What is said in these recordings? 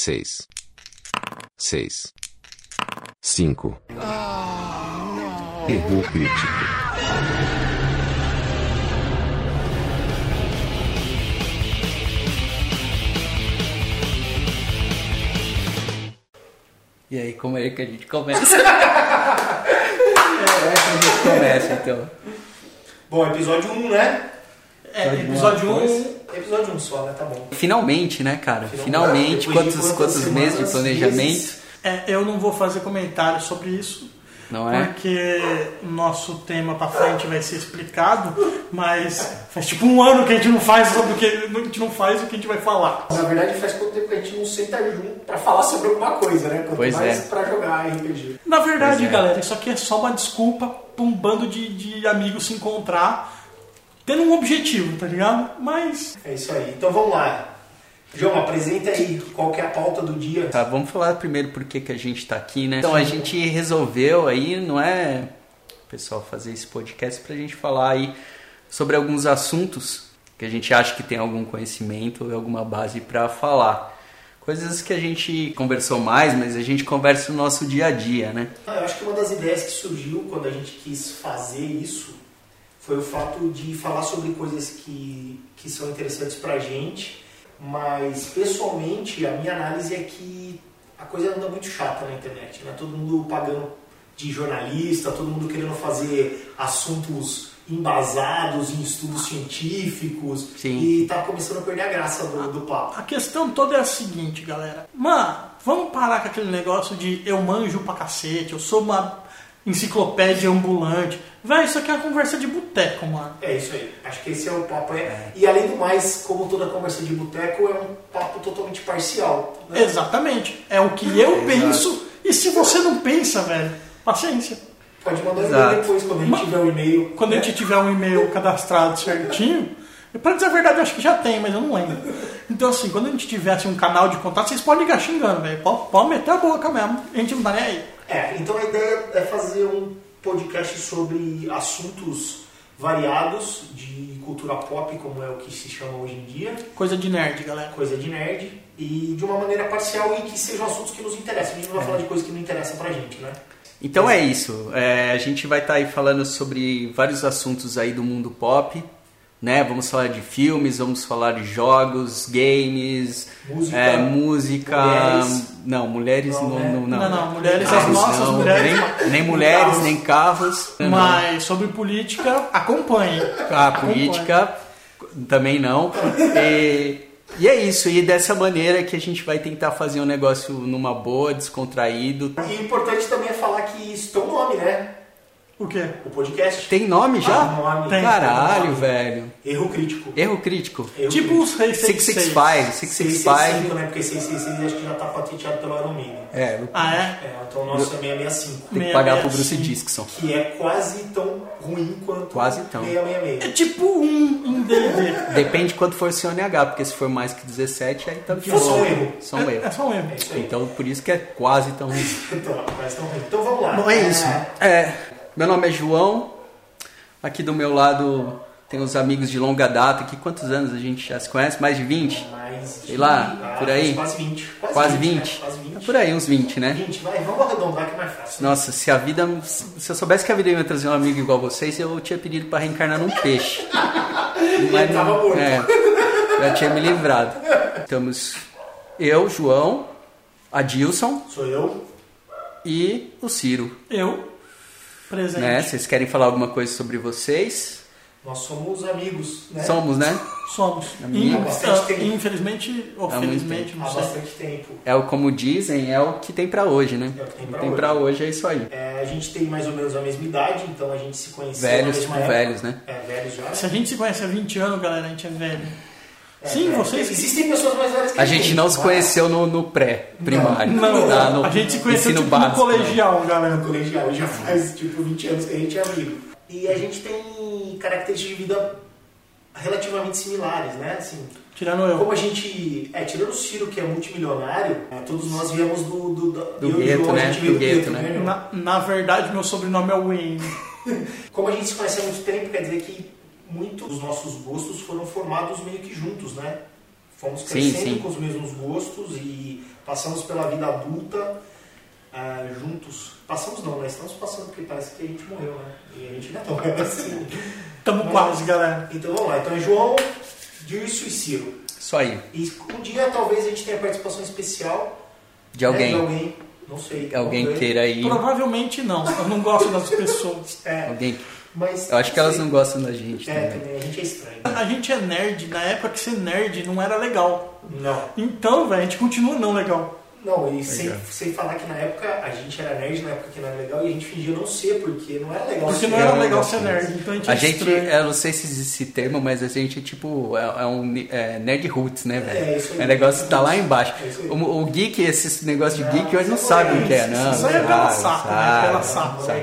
seis, seis, cinco. Erro crítico. E aí, como é que a gente começa? é, que a gente começa, então. Bom, episódio 1, né? É, episódio uma 1. Episódio 1 só, né? Tá bom. Finalmente, né, cara? Finalmente. Finalmente, de quantos, quantos meses de planejamento? É, eu não vou fazer comentário sobre isso, não é? porque o nosso tema pra frente vai ser explicado, mas faz tipo um ano que a gente não faz sobre o que a gente não faz o que a gente vai falar. Na verdade, faz quanto tempo que a gente não senta junto pra falar sobre alguma coisa, né? Quanto Pois mais é. pra jogar RPG. Na verdade, é. galera, isso aqui é só uma desculpa pra um bando de, de amigos se encontrar tendo um objetivo, tá ligado? Mas É isso aí. Então vamos lá. João, apresenta aí qual que é a pauta do dia. Tá, vamos falar primeiro por que que a gente tá aqui, né? Então a gente resolveu aí, não é, pessoal, fazer esse podcast pra gente falar aí sobre alguns assuntos que a gente acha que tem algum conhecimento ou alguma base pra falar. Coisas que a gente conversou mais, mas a gente conversa no nosso dia a dia, né? Ah, Eu acho que uma das ideias que surgiu quando a gente quis fazer isso foi o fato de falar sobre coisas que, que são interessantes pra gente, mas pessoalmente a minha análise é que a coisa anda muito chata na internet, né? Todo mundo pagando de jornalista, todo mundo querendo fazer assuntos embasados em estudos científicos Sim. e tá começando a perder a graça do, do papo. a questão toda é a seguinte, galera. Mano, vamos parar com aquele negócio de eu manjo pra cacete, eu sou uma enciclopédia ambulante. Véi, isso aqui é uma conversa de boteco, mano. É isso aí. Acho que esse é o papo. É. E além do mais, como toda conversa de boteco, é um papo totalmente parcial. né? Exatamente. É o que eu penso. E se você não pensa, velho, paciência. Pode mandar um Exato. e-mail depois, quando a gente Ma- tiver o e-mail. Quando a né? gente tiver um e-mail cadastrado certinho, e pra dizer a verdade, eu acho que já tem, mas eu não lembro. Então, assim, quando a gente tivesse um canal de contato, vocês podem ligar xingando, velho. Pode, pode meter a boca mesmo. A gente não tá nem aí. É, então a ideia é fazer um podcast sobre assuntos variados de cultura pop, como é o que se chama hoje em dia, Coisa de nerd, galera. coisa de nerd, e de uma maneira parcial e que sejam assuntos que nos interessam. A gente não vai falar de coisas que não interessam pra gente, né? Então é isso. É, a gente vai estar aí falando sobre vários assuntos aí do mundo pop, né? Vamos falar de filmes, vamos falar de jogos, games, Música, é, música. mulheres. Não, mulheres Não, não, né? não, não. Não, não, mulheres, as Carros nossas não, mulheres. Nem, nem mulheres, carros. nem carros. Mas sobre política, acompanhe. A política também não. E, e é isso. E dessa maneira que a gente vai tentar fazer um negócio numa boa, descontraído. E o importante também é falar que isso tem um nome, né? O quê? O podcast. Tem nome já? Ah, nome. Tem. Caralho, Tem nome. velho. Erro crítico. Erro crítico. Erro Tipo crítico. os reis 665, 665, 665. né? Porque 666 acho que já tá patenteado pelo Iron Man. É, Ah, é? É, então o nosso é 665. tem que pagar pro 665. Bruce Dixon. Que é quase tão ruim quanto Quase tão. 666. É tipo um em D&D. Depende de quanto for o seu NH, porque se for mais que 17, aí tá de É só um erro. Só um É, erro. é só um erro. É. Então, por isso que é quase tão ruim. Então, mas tão ruim. Então vamos lá. Bom, é isso. É, meu nome é João. Aqui do meu lado tem os amigos de longa data. aqui quantos anos a gente já se conhece? Mais de 20? Mais Sei lá, ah, por aí. Quase 20. Quase 20. 20? né? Quase 20. É por aí, uns 20, né? 20, vai, vamos arredondar que é mais fácil. Nossa, se a vida. Se eu soubesse que a vida ia me trazer um amigo igual vocês, eu tinha pedido pra reencarnar num peixe. Mas tava morto. É, já tinha me livrado. Estamos eu, João, Adilson Sou eu. e o Ciro. Eu, presente. Né? Vocês querem falar alguma coisa sobre vocês? Nós somos amigos, né? Somos, né? Somos. Amigo. In- Há ah, infelizmente ou Há felizmente, Há não sei. bastante tempo. É o como dizem, é o que tem pra hoje, né? É o que tem O pra que tem hoje. pra hoje é isso aí. É, a gente tem mais ou menos a mesma idade, então a gente se conheceu na Velhos, mesma tipo época. velhos, né? É, velhos já. Se a gente se conhece há 20 anos, galera, a gente é velho. É, Sim, é. vocês. Existem pessoas mais velhas que A gente não se conheceu no, no pré-primário. Não, Tá no a gente se conheceu ensino tipo, no básico, né? colegial, galera. no colegial, já faz tipo 20 anos que a gente é amigo. E a gente tem características de vida relativamente similares, né? Assim, Tirando eu. como a gente. É, tirando o Ciro, que é multimilionário, é, todos nós viemos do. Do, do, Do eu e o gueto, João, a né? gente veio Do gueto, né? João? Na, na verdade, meu sobrenome é Wayne. Como a gente se conhece há muito tempo, quer dizer que muitos dos nossos gostos foram formados meio que juntos, né? fomos Sim, crescendo sim. com os mesmos gostos e passamos pela vida adulta ah, juntos. Passamos não, né? Estamos passando porque parece que a gente morreu, né? E a gente não é assim. Tamo Mas- quase, galera. Então vamos lá. Então é João, Dirce e Ciro. Isso aí. E um dia talvez a gente tenha participação especial De alguém. né, de alguém. Não sei. Alguém queira aí. Provavelmente não. Eu não gosto das pessoas. É, Alguém. Mas Eu acho que elas não gostam da gente É, também. também. A gente é estranho. A gente é nerd na época que ser nerd não era legal. Não. Então, velho, a gente continua não legal. Não, e sem, Legal. sem falar que na época a gente era nerd, na época que não era legal, e a gente fingia não ser, porque não era legal Porque não era legal ser nerd. Então a gente A é gente, estranho. eu não sei se existe esse termo, mas a gente é tipo, é, é um é, nerd roots, né, velho? É, isso aí. o negócio tá lá embaixo. É. O, o geek, esses negócios de Não, geek, hoje não sabe é o que é, não. isso aí é pela saco, né? Pela sabe, saco.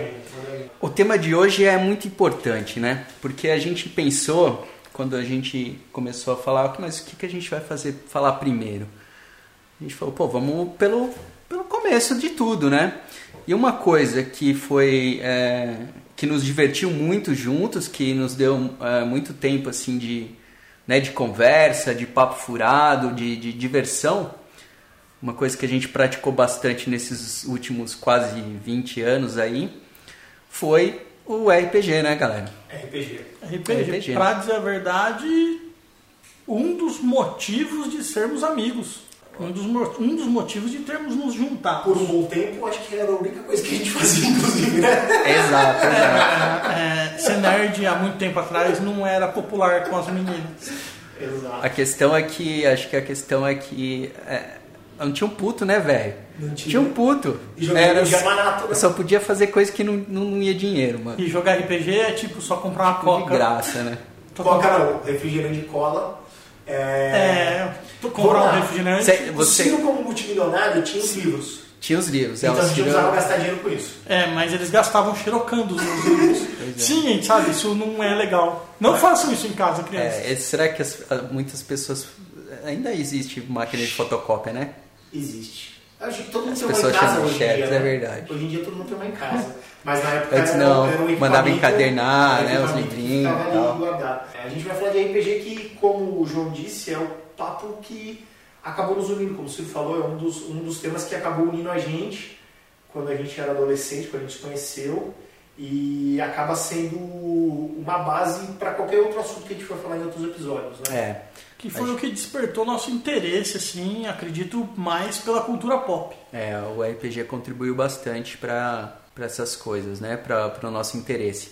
O tema de hoje é muito importante, né? Porque a gente pensou, quando a gente começou a falar, "Ok, mas o que, que a gente vai fazer, falar primeiro? A gente falou, pô, vamos pelo, pelo começo de tudo, né? E uma coisa que foi, é, que nos divertiu muito juntos, que nos deu é, muito tempo, assim, de, né, de conversa, de papo furado, de, de diversão, uma coisa que a gente praticou bastante nesses últimos quase 20 anos aí, foi o RPG, né, galera? RPG. RPG, RPG. pra dizer a verdade, um dos motivos de sermos amigos. Um dos, um dos motivos de termos nos juntado. Por um bom tempo, acho que era a única coisa que a gente fazia, inclusive, né? Exato, exato. É, ser nerd há muito tempo atrás não era popular com as meninas. Exato. A questão é que, acho que a questão é que é, não tinha um puto, né, velho? Não tinha. Tinha um puto. E jogava de Yamanato, né? eu só podia fazer coisa que não, não ia dinheiro, mano. E jogar RPG é tipo só comprar uma De coca. graça, né? Coca não, refrigerante de cola. É... É, tu comprar um refrigerante. Cê- O você Ciro, como multimilionário, tinha os livros. tinha os livros. é, Então o a gente Ciro- precisava gastar dinheiro com isso. É, mas eles gastavam xerocando os livros. é. Sim, gente, sabe? Isso não é legal. Não façam isso em casa, crianças. É, será que as- muitas pessoas. Ainda existe máquina de fotocópia, né? Existe. Eu acho que todo mundo As tem uma em casa hoje em dia. é né? verdade. Hoje em dia todo mundo tem uma em casa. Mas na época Antes não, era um mandava encadernar, né, os livrinhos e tal. guardado. A gente vai falar de RPG que, como o João disse, é o papo que acabou nos unindo. Como o Ciro falou, é um dos, um dos temas que acabou unindo a gente quando a gente era adolescente, quando a gente se conheceu. E acaba sendo uma base para qualquer outro assunto que a gente for falar em outros episódios. Né? É. Que foi o que despertou nosso interesse, assim, acredito, mais pela cultura pop. É, o RPG contribuiu bastante para essas coisas, né? Para o nosso interesse.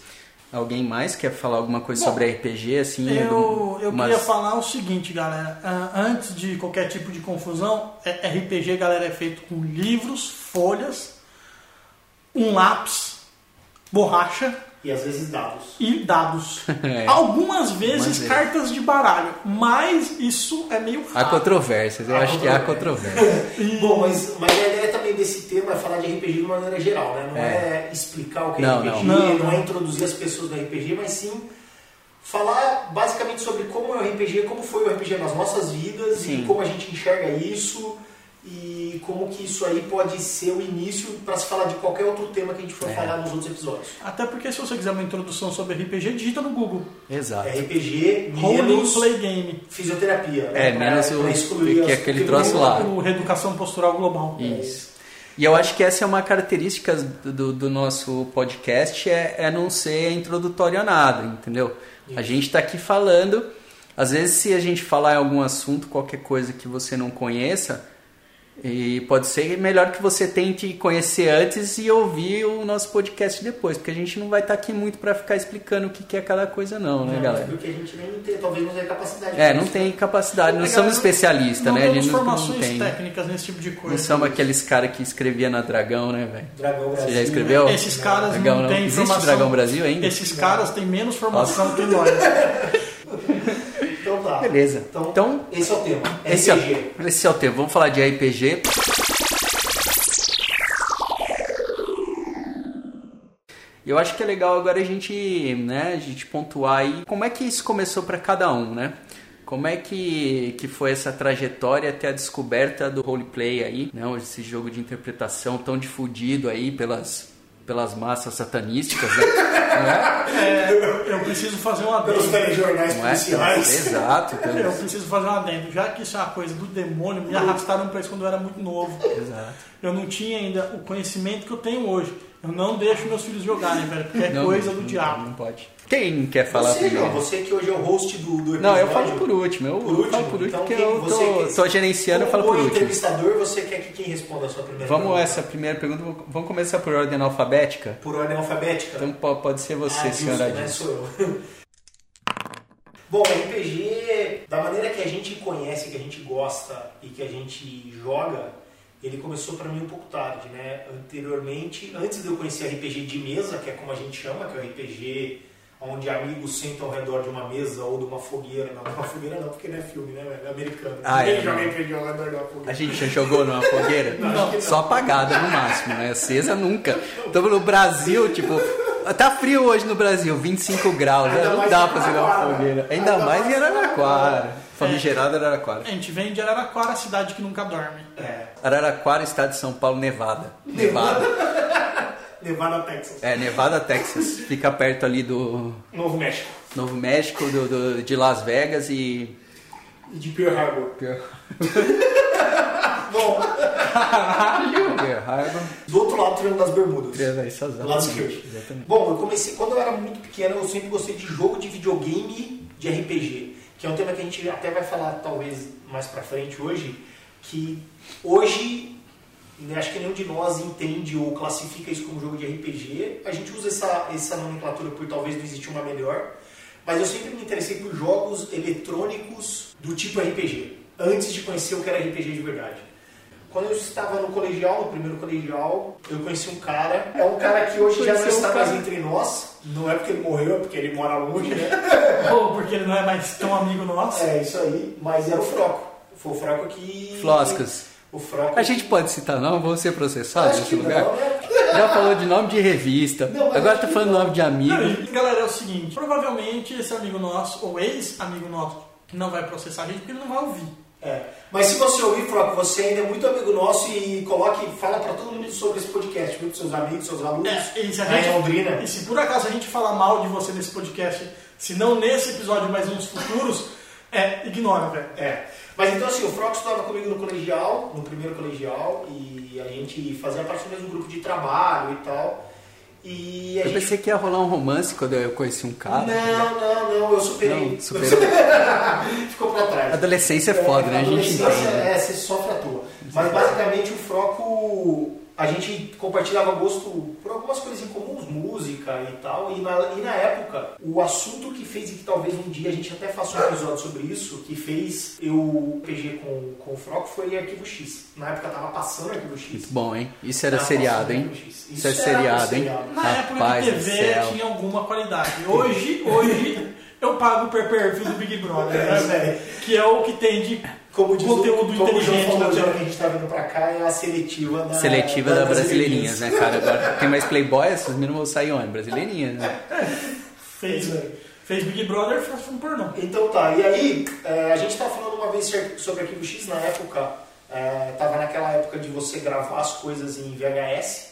Alguém mais quer falar alguma coisa Bom, sobre RPG, assim? Eu, eu umas- queria falar o seguinte, galera. Ah, Antes de qualquer tipo de confusão, é- RPG, galera, é feito com livros, folhas, um lápis, borracha E às vezes dados. e dados. É. Algumas vezes vezes. cartas de baralho, mas isso é meio Há raro. controvérsias, eu Há acho que há controvérsias. Bom, mas, mas a ideia também desse tema é falar de RPG de maneira geral, né? Não é, explicar o que é Não, RPG, não. não, Não, é introduzir as pessoas no RPG, mas sim falar basicamente sobre como é o RPG, como foi o RPG nas nossas vidas Sim. e como a gente enxerga isso e como que isso aí pode ser o início para se falar de qualquer outro tema que a gente for É. falar nos outros episódios. Até porque se você quiser uma introdução sobre RPG, digita no Google. Exato. RPG Role menos Play Game. fisioterapia. né? É, menos o- excluir que é as- aquele troço lá. O Reeducação Postural Global. Isso. E eu acho que essa é uma característica do, do- nosso podcast, é, é não ser introdutório a nada, entendeu? A gente está aqui falando, às vezes se a gente falar em algum assunto, qualquer coisa que você não conheça, e pode ser melhor que você tente conhecer antes e ouvir o nosso podcast depois, porque a gente não vai estar aqui muito para ficar explicando o que que é cada coisa não, né, Não, galera? Porque a gente nem tem, talvez não tenha capacidade. É, não tem capacidade, não É, somos especialistas, não né? A temos gente não, não formações tem. técnicas nesse tipo de Não coisa. somos aqueles caras que escrevia na Dragão, né, velho? Dragão Brasil. Você já escreveu? Esses caras Dragão não não. têm Existe formação. Dragão Brasil ainda? Esses caras têm menos formação que nós. Tá. Beleza. Então, Então, esse é o tema. Esse RPG. é, esse é o tema. Vamos falar de RPG. Eu acho que é legal agora a gente, né, a gente pontuar aí como é que isso começou para cada um, né? Como é que, que foi essa trajetória até a descoberta do roleplay aí, né? Esse jogo de interpretação tão difundido aí pelas pelas massas satanísticas, né? Não é? É, eu preciso fazer um Pelos adendo. telejornais Não é? policiais. Exato. então- Eu preciso fazer um adendo. Já que isso é uma coisa do demônio, me arrastaram pra isso quando eu era muito novo. Exato. Eu não tinha ainda o conhecimento que eu tenho hoje. Eu não deixo meus filhos jogarem, velho, porque é Não, coisa não, do não, diabo. Não pode. Quem quer falar Você, primeiro? Você que hoje é o host do, do episódio. Não, eu falo por último. Eu Por último? falo por último Então, porque quem- eu tô, que- tô gerenciando, eu falo por último. entrevistador, você quer que quem responda a sua primeira Vamos pergunta? essa primeira pergunta, vamos começar por ordem alfabética? Por ordem alfabética? Então po- pode ser você, ah, senhora justo, né? Adilson. Sou eu. Bom, RPG, da maneira que a gente conhece, que a gente gosta e que a gente joga, ele começou pra mim um pouco tarde, né? Anteriormente, antes de eu conhecer RPG de mesa, que é como a gente chama, que é o RPG onde amigos sentam ao redor de uma mesa ou de uma fogueira. Não, uma fogueira não, porque não é filme, né? É americano. Ah, Ninguém é, joga não. RPG ao redor de uma A fogueira. gente já jogou numa fogueira? Não, que não. Só apagada no máximo, né? Acesa nunca. Estamos no Brasil, tipo. Tá frio hoje no Brasil, 25 graus. Né? Não dá pra jogar uma Araraquara. fogueira. Ainda Ainda mais em mais em Araraquara. Famigerada Araraquara. A gente vem de Araraquara, cidade que nunca dorme. É. Araraquara, estado de São Paulo, Nevada. Nevada. Nevada, Texas. É, Nevada, Texas. Fica perto ali do Novo México. Novo México, do, do- de Las Vegas e. E de Pearl Harbor. Bom, Pearl Harbor. do outro lado, Triângulo das Bermudas. Isso, Do lado esquerdo. Exatamente. Bom, eu comecei, quando eu era muito pequeno, eu sempre gostei de jogo de videogame de RPG, que é um tema que a gente até vai falar talvez mais pra frente hoje, que hoje, né, acho que nenhum de nós entende ou classifica isso como jogo de RPG. A gente usa essa, essa nomenclatura por talvez não existir uma melhor, mas eu sempre me interessei por jogos eletrônicos do tipo RPG, antes de conhecer o que era RPG de verdade. Quando eu estava no colegial, no primeiro colegial, eu conheci um cara. É um cara que hoje já não está mais entre nós. Não é porque ele morreu, é porque ele mora longe, né? Ou porque ele não é mais tão amigo nosso. É isso aí. Mas era o Froco. Foi o Froco que. Floscas. O Froco. A gente pode citar nome? Vamos ser processados nesse lugar? não, né? Já falou de nome de revista. Não, Agora tá falando não. nome de amigo. Não, galera, é o seguinte: provavelmente esse amigo nosso, ou ex-amigo nosso, não vai processar a gente porque ele não vai ouvir. É. Mas se você ouvir, Froco, você ainda é muito amigo nosso e coloque, fala pra todo mundo sobre esse podcast, viu? Pros seus amigos, seus alunos. É, e se a em gente- Londrina. E se por acaso a gente falar mal de você nesse podcast, se não nesse episódio, mas nos futuros, é, ignora, velho. É. Mas então assim, o Froco estudava comigo no colegial, no primeiro colegial, e a gente fazia parte do mesmo grupo de trabalho e tal. E a Eu gente. pensei que ia rolar um romance quando eu conheci um cara. Não, não, não, eu superei. Não, superou. Ficou pra trás. Adolescência é foda, né? A gente adolescência, entende. né? É, você sofre à toa. Mas basicamente o Froco, a gente compartilhava gosto por algumas coisas em comuns, música e tal. E na, e na época, o assunto que fez e que talvez um dia a gente até faça um episódio sobre isso, que fez eu PG com, com o Froco foi Arquivo X. Na época tava passando Arquivo X. Muito bom, hein? Isso era Tava seriado, hein? Isso é era um seriado, hein? seriado. Na Rapaz época do que TV tinha alguma qualidade. Hoje, hoje, eu pago per perfil do Big Brother, É, né? Que é o que tem de Como diz conteúdo o, como o João inteligente falou, TV. que a gente tá vindo pra cá, é a seletiva da... Seletiva da Brasileirinhas, né, cara? Agora tem mais Playboy, essas meninas vão sair onde? Brasileirinhas, né? Fez, fez Big Brother fez filme pornô. Então tá, e aí, é, a gente estava falando uma vez sobre Arquivo X na época, é, tava naquela época de você gravar as coisas em VHS,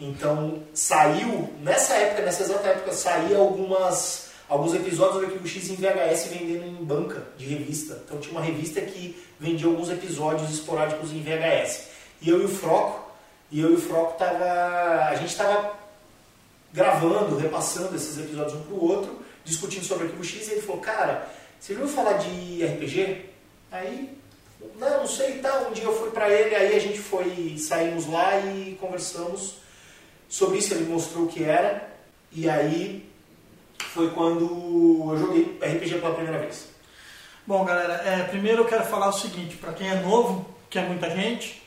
então saiu, nessa época, nessa exata época, saía algumas, alguns episódios do Arquivo X em VHS vendendo em banca de revista. Então tinha uma revista que vendia alguns episódios esporádicos em VHS. E eu e o Froco, e eu e o Froco tava, a gente tava gravando, repassando esses episódios um pro outro, discutindo sobre Arquivo X, e ele falou, cara, você ouviu falar de RPG? Aí, não, não sei, tá, um dia eu fui pra ele, aí a gente foi, saímos lá e conversamos sobre isso, ele mostrou o que era, e aí foi quando eu joguei RPG pela primeira vez. Bom, galera, é, primeiro eu quero falar o seguinte, pra quem é novo, que é muita gente,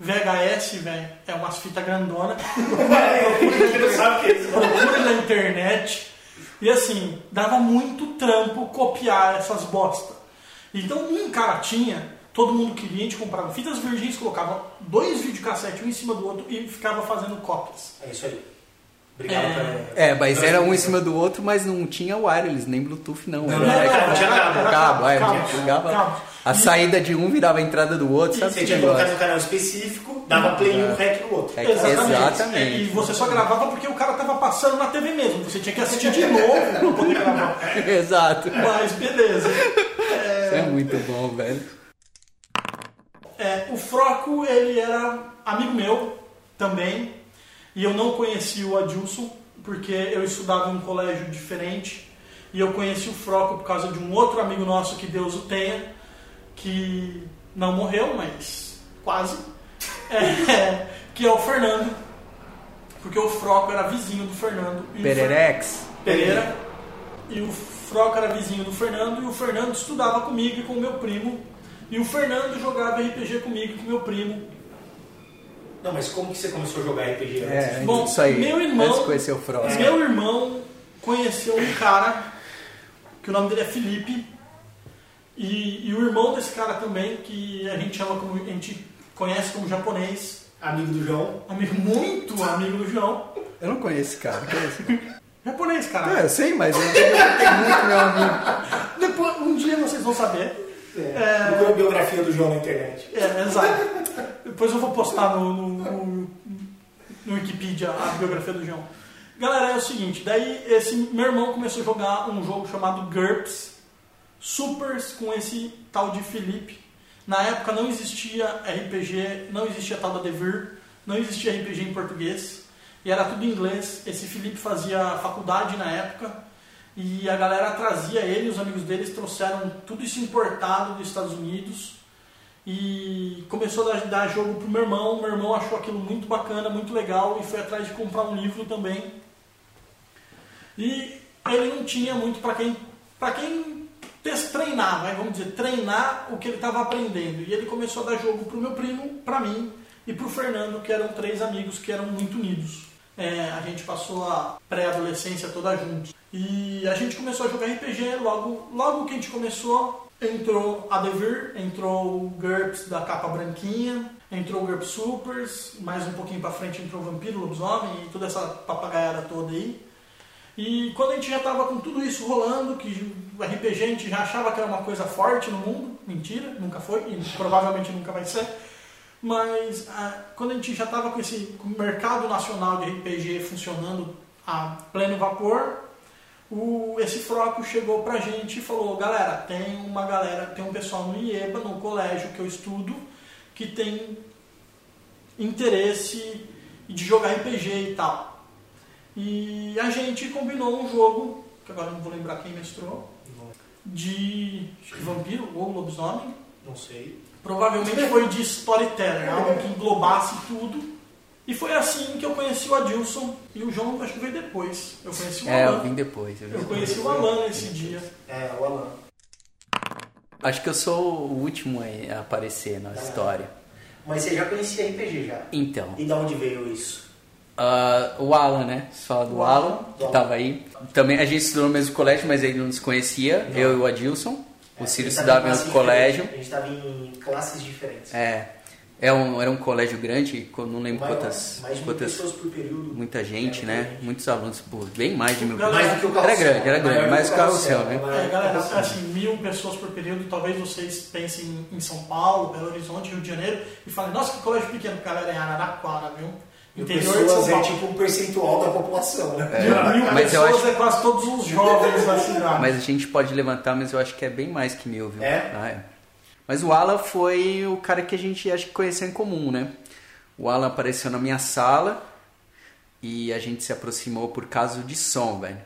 VHS, velho, é umas fitas grandona. Ele não sabe o que é procura na internet. E assim, dava muito trampo copiar essas bosta. Então um cara tinha, todo mundo queria, a gente comprava fitas virgens, colocava dois videocassetes um em cima do outro e ficava fazendo cópias. É isso aí. Obrigado É. pela- É, mas era um em cima do outro, mas não tinha wireless, nem Bluetooth não. Não, era, não, era não, tinha cabo. era cabo, é, ligava- cabo. A saída de um virava a entrada do outro, sabe? Você tinha que colocar no canal específico, dava play em um, rec no outro. É, Exatamente. Exatamente. E você só gravava porque o cara tava passando na TV mesmo. Você tinha que assistir de novo pra poder gravar. Exato. Mas beleza. Isso é muito bom, velho. É, o Froco, ele era amigo meu também. E eu não conheci o Adilson, porque eu estudava em um colégio diferente. E eu conheci o Froco por causa de um outro amigo nosso, que Deus o tenha, que não morreu, mas quase. É, que é o Fernando. Porque o Froco era vizinho do Fernando. E Fer- Pererex. Pereira. E o Froca era vizinho do Fernando. E o Fernando estudava comigo e com o meu primo. E o Fernando jogava RPG comigo e com o meu primo. Não, mas como que você começou a jogar RPG antes? É, Bom, isso aí. meu irmão- Antes de conhecer o Frost. Meu irmão conheceu um cara que o nome dele é Felipe. E, e o irmão desse cara também, que a gente chama como. A gente conhece como japonês. Amigo do João. Amigo, muito amigo do João. Eu não conheço esse cara. Conheço. Japonês, cara. É, eu sei, mas eu tenho muito meu amigo. Depois, um dia vocês vão saber. É. Procura a biografia do João na internet. É, exato. Depois eu vou postar no, no, no, no Wikipedia a biografia do João. Galera, é o seguinte, daí esse meu irmão começou a jogar um jogo chamado GURPS Supers com esse tal de Felipe. Na época não existia RPG, não existia tal da Devir, não existia RPG em português e era tudo em inglês. Esse Felipe fazia faculdade na época e a galera trazia ele, os amigos deles trouxeram tudo isso importado dos Estados Unidos e começou a dar, jogo pro meu irmão. Meu irmão achou aquilo muito bacana, muito legal e foi atrás de comprar um livro também. E ele não tinha muito para quem para quem treinar, vai, vamos dizer, treinar o que ele estava aprendendo. E ele começou a dar jogo pro meu primo, para mim e pro Fernando, que eram três amigos que eram muito unidos. É, a gente passou a pré-adolescência toda juntos. E a gente começou a jogar RPG, logo, logo que a gente começou, entrou a Devir, entrou o GURPS da capa branquinha, entrou o GURPS Supers, mais um pouquinho pra frente entrou o Vampiro, Lobisomem e toda essa papagaiada toda aí. E quando a gente já estava com tudo isso rolando, que o RPG a gente já achava que era uma coisa forte no mundo, mentira, nunca foi e provavelmente nunca vai ser. Mas ah, quando a gente já estava com esse com o mercado nacional de RPG funcionando a pleno vapor, o, esse Froco chegou pra gente e falou, galera, tem uma galera, tem um pessoal no IEBA, no colégio que eu estudo, que tem interesse de jogar RPG e tal. E a gente combinou um jogo, que agora não vou lembrar quem mestrou, de vampiro ou lobisomem. Não sei. Provavelmente foi de storyteller, algo que englobasse tudo. E foi assim que eu conheci o Adilson e o João, acho que veio depois. Eu conheci o É, eu Alan. vim depois. eu vim Eu depois. conheci o Alan nesse dia. É, o Alan. Acho que eu sou o último a aparecer na história. Mas você já conhecia RPG já. Então, E da onde veio isso? ah, o Alan, né? Só do O Alan, Alan. que tava aí. Também a gente estudou no mesmo colégio, mas ele não nos conhecia. Eu e o Adilson. O É, Ciro gente tava estudava em em outro classes colégio. A gente estava em classes diferentes. É. É um, era um colégio grande, não lembro Maior, quantas. mais de mil quantas pessoas por período. muita gente, É, né? gente. Muitos alunos, pô, bem mais de mil Mais pessoas. do que o Era carrossel. grande, era grande, mais do que o carrossel, né? É, galera, assim, mil pessoas por período, talvez vocês pensem em São Paulo, Belo Horizonte, Rio de Janeiro, e falem, nossa, que colégio pequeno, galera, é Araraquara, viu? Mil Interior de pessoas é tipo um percentual da população, né? Mil, mil Mas eu pessoas acho- é quase todos os jovens da cidade. Mas a gente pode levantar, mas eu acho que é bem mais que mil, viu? É? Ah, é. Mas o Alan foi o cara que a gente acho que conheceu em comum, né? O Alan apareceu na minha sala e a gente se aproximou por causa de som, velho.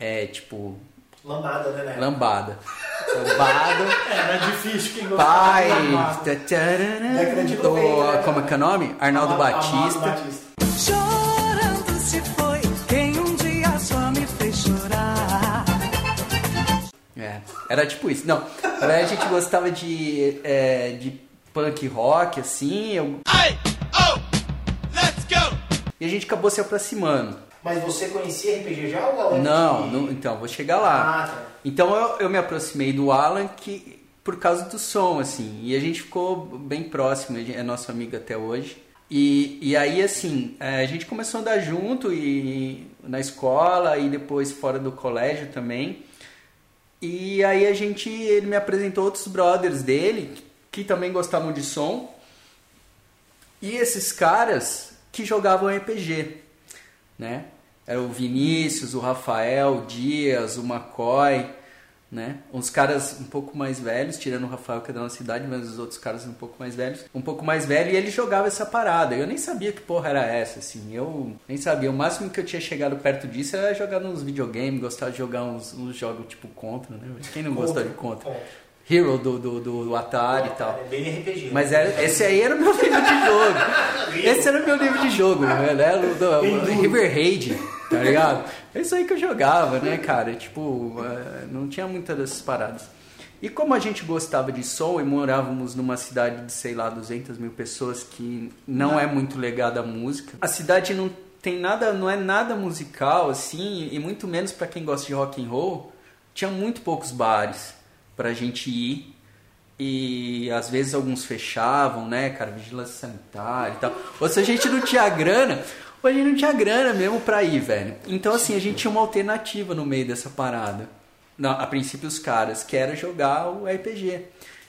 É tipo, Lambada, né? né? lambada. Lambada. É, é difícil quem gostar Pai. de do- 90, né? Como é que é o nome? Arnaldo Amado- Batista. Amado Batista. Era tipo isso. Não, na verdade a gente gostava de, é, de punk rock, assim. Eu... E a gente acabou se aproximando. Mas você conhecia RPG já ou Alan? Não, que- não- então, vou chegar lá. Ah, tá. Então eu, eu me aproximei do Alan que, por causa do som, assim. E a gente ficou bem próximo, ele é nosso amigo até hoje. E, e aí, assim, é, a gente começou a andar junto e na escola e depois fora do colégio também. E aí a gente, ele me apresentou outros brothers dele que também gostavam de som. E esses caras que jogavam RPG, né? Era o Vinícius, o Rafael, o Dias, o McCoy, né? Uns caras um pouco mais velhos, tirando o Rafael que é da nossa cidade, mas os outros caras um pouco mais velhos, um pouco mais velho e ele jogava essa parada. Eu nem sabia que porra era essa, assim. Eu nem sabia. O máximo que eu tinha chegado perto disso era jogar nos videogames, gostar de jogar uns, uns jogos tipo Contra, né? Quem não gosta de Contra? Hero do, do, do Atari e tal. É bem RPG. Mas era, esse aí era o meu nível de jogo. Esse era o meu nível de jogo, né? O do, o River Raid, tá ligado? É isso aí que eu jogava, né, cara? Tipo, eh, não tinha muitas dessas paradas. E como a gente gostava de som e morávamos numa cidade de, sei lá, 200 mil pessoas que não é muito legada à música, a cidade não tem nada, não é nada musical assim, e muito menos para quem gosta de rock and roll, tinha muito poucos bares pra gente ir. E às vezes alguns fechavam, né, cara, vigilância sanitária e tal. Ou se a gente não tinha grana, ou a gente não tinha grana mesmo pra ir, velho. Então assim, a gente tinha uma alternativa no meio dessa parada. Não, a princípio os caras, que era jogar o RPG.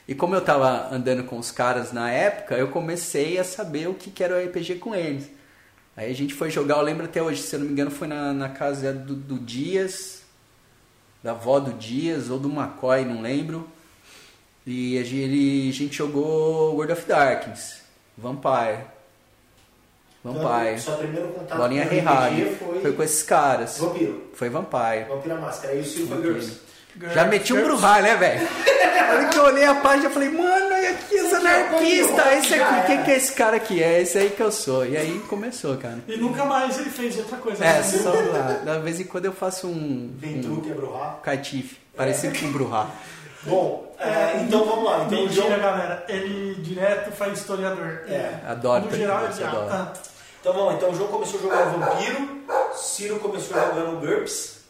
E como eu tava andando com os caras na época, eu comecei a saber o que, que era o RPG com eles. Aí a gente foi jogar, eu lembro até hoje, se eu não me engano, foi na, na casa do, do Dias, da avó do Dias ou do McCoy, não lembro. E a gente, a gente jogou World of Darkness, Vampire. Vampire. Só primeiro contato Bolinha com Rei RPG foi, Foi com esses caras. Vampiro. Foi Vampire. Vampira Máscara. Aí o Silver Girls. Já meti um Bruhá, né, velho? Hora que eu olhei a página, eu falei, mano, Esse aqui é o anarquista, Tony esse aqui, já quem era. que é esse cara aqui? É esse aí que eu sou. E aí começou, cara. E nunca mais ele fez outra coisa. É, né? só lá. Da vez em quando eu faço um, Ventura, um quebra catife, parecido com um Bruhá. Bom, é, então vamos lá. Então o Mentira, jogo... galera. Ele direto faz historiador. É, Adoro No geral, ele adoro. ah, Então vamos lá. Então o jogo começou jogando Vampiro. Ciro começou jogando GURPS.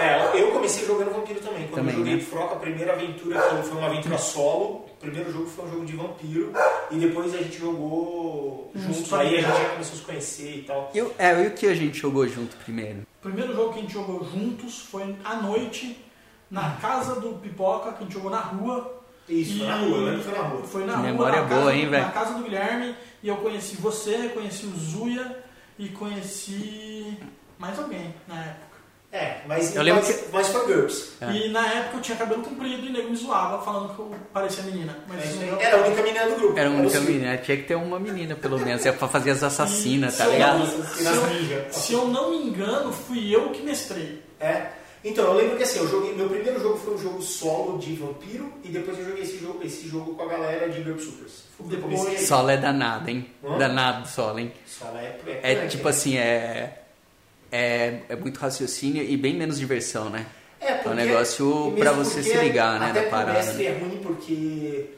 É, eu comecei jogando Vampiro também. Quando Também, eu joguei né? Froca, a primeira aventura que foi uma aventura solo. O primeiro jogo foi um jogo de vampiro. E depois a gente jogou juntos. Aí a gente já começou a se conhecer e tal. Eu, é, e o que a gente jogou junto primeiro? O primeiro jogo que a gente jogou juntos foi à noite, na casa do Pipoca, que a gente jogou na rua. Isso, foi na rua, que foi na rua. Foi na rua, memória na boa, casa, hein, do- velho? Na casa do Guilherme, e eu conheci você, conheci o Zuya e conheci mais alguém na época. É, mas, Eu lembro mas, mas foi GURPS. É. E na época eu tinha cabelo comprido e o nego me zoava falando que eu parecia menina. Mas É Era a única menina do grupo. Era um o Ciro. menina, tinha que ter uma menina pelo menos, é pra fazer as assassinas, tá ligado? não- Nas se eu-. Se eu não me engano, fui eu que mestrei. É. Então, eu lembro que assim, eu joguei, meu primeiro jogo foi um jogo solo de vampiro e depois eu joguei esse jogo, esse jogo com a galera de GURPS Supers. Depois- Solo é danado, hein? Hã? Danado solo, hein? Solo é, é, É é, tipo assim, é, é. É muito raciocínio e bem menos diversão, né? É, porque, É um negócio pra você se ligar, né, Até da parada, mestre né? é ruim porque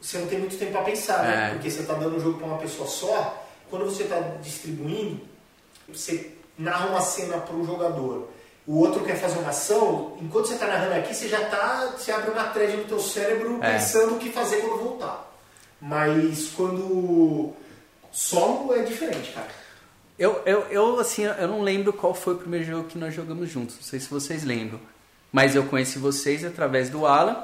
você não tem muito tempo pra pensar, né? É. Porque você tá dando um jogo pra uma pessoa só. Quando você tá distribuindo, você narra uma cena pro jogador. O outro quer fazer uma ação, enquanto você tá narrando aqui, você já tá. Você abre uma thread no teu cérebro É. pensando o que fazer quando voltar. Mas quando solo é diferente, cara. Eu, eu, eu, assim, eu não lembro qual foi o primeiro jogo que nós jogamos juntos. Não sei se vocês lembram. Mas eu conheci vocês através do Alan.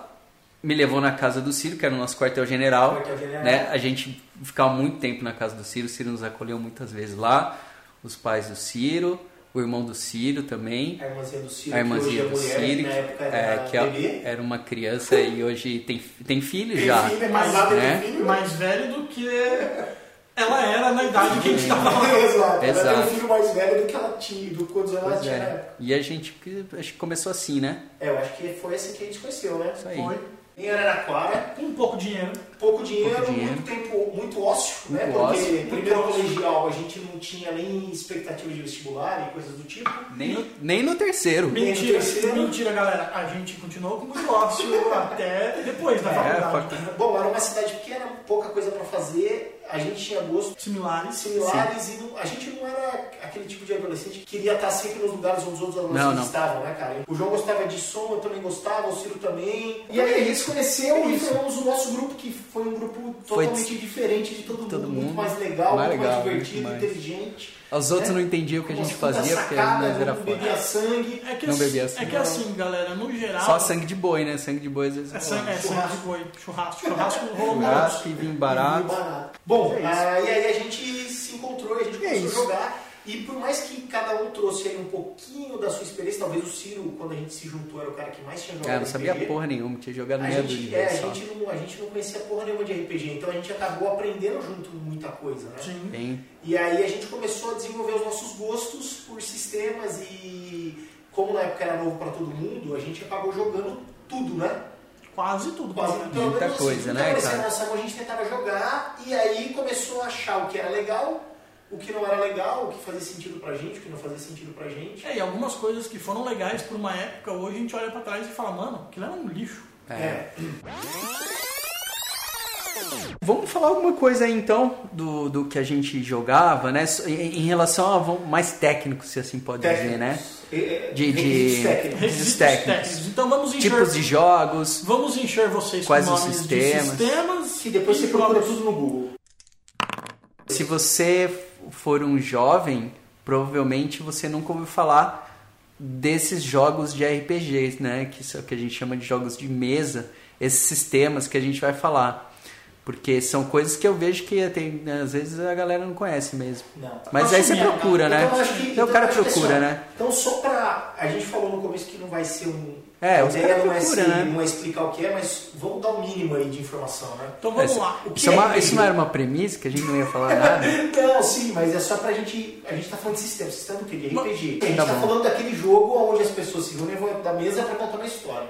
Me levou na casa do Ciro, que era o nosso quartel-general. Quartel-general. Né? A gente ficava muito tempo na casa do Ciro. O Ciro nos acolheu muitas vezes lá. Os pais do Ciro, o irmão do Ciro também. A irmãzinha do Ciro, A irmãzinha que do hoje é mulher, Ciro, que na época era é, que é- era uma criança e hoje tem, tem filho Tem já. filho, é casado, né? filho. Mais velho do que ela era na idade que a gente tava lá. Exato. Ela tem Exato. um filho mais velho do que ela tinha, do quantos ela Pois tinha na é. época. E a gente acho que começou assim, né? É, eu acho que foi assim que a gente conheceu, né? Isso aí. Foi. Em Araraquara, Com pouco dinheiro. pouco dinheiro, Pouco dinheiro. muito tempo, muito ócio, né? Muito Porque ócio. primeiro Muito ócio. colegial a gente não tinha nem expectativa de vestibular e coisas do tipo. Nem no, nem no terceiro. Mentira, terceiro. mentira, galera. A gente continuou com o negócio até depois da É, faculdade. facu- Bom, era uma cidade pequena, pouca coisa pra fazer. A gente tinha gostos Similares. similares e não- a gente não era aquele tipo de adolescente que queria estar sempre nos lugares onde os outros adolescentes Não, não. estavam, né, cara? O João gostava de som, eu também gostava, o Ciro também. E aí a É gente se conheceu É e formamos o nosso grupo, que foi um grupo Foi totalmente diferente de todo, todo mundo, muito mais legal, Mais muito legal, mais divertido, mais. inteligente. Os outros né? não entendiam o que a gente fazia, porque sacada, nós era não bebia foda. sangue. É que, Não assim, bebia é assim. que assim, galera, no geral. Só sangue de boi, né? Sangue de boi às vezes. É sangue, é sangue de Churrasco. boi. Churrasco. Churrasco rolou muito. Churrasco e vinho barato. barato. Bom, É ah, e aí a gente se encontrou e a gente é começou a jogar. E por mais que cada um trouxe aí um pouquinho da sua experiência, talvez o Ciro, quando a gente se juntou, era o cara que mais tinha jogado Cara, não sabia RPG. porra nenhuma, tinha jogado gente, dúzia é, a, gente não, a gente não conhecia porra nenhuma de RPG, então a gente acabou aprendendo junto muita coisa, né? Sim. Bem, E aí a gente começou a desenvolver os nossos gostos por sistemas e como na época era novo pra todo mundo, a gente acabou jogando tudo, né? Quase tudo. Quase, pelo menos. pelo Muita assim, coisa, tudo né, que aparecia cara? mão a gente tentava jogar e aí começou a achar o que era legal, o que não era legal, o que fazia sentido pra gente, o que não fazia sentido pra gente. É, e algumas coisas que foram legais por uma época, hoje a gente olha pra trás e fala, mano, aquilo era um lixo. é. Vamos falar alguma coisa aí então do, do que a gente jogava, né? Em, em relação a mais técnico, se assim pode dizer, né? É, De- de- requisitos técnicos. Requisitos técnicos. técnicos. Então vamos encher, Tipos de jogos, vamos encher vocês Quais com os nomes sistemas? de sistemas. Que depois e você procura tudo no Google. Se você for um jovem, provavelmente você nunca ouviu falar desses jogos de RPGs, né? Que que a gente chama de jogos de mesa, esses sistemas que a gente vai falar. Porque são coisas que eu vejo que tem, às vezes a galera não conhece mesmo. Não. Mas aí você Assumir, procura, né? Então, eu acho que, Então então, o cara que procura, assim, né? Então só pra. A gente falou no começo que não vai ser um. É, a ideia não é, ser, né? não é explicar o que é, mas vamos dar o mínimo aí de informação, né? Então vamos Isso- lá. O que Isso, é é uma- RPG? isso não era uma premissa que a gente não ia falar nada? Não, sim, mas é só pra gente. A gente tá falando de sistema. Sistema do quê? De RPG. A gente Tá tá, falando daquele jogo onde as pessoas se reúnem da mesa pra contar uma história.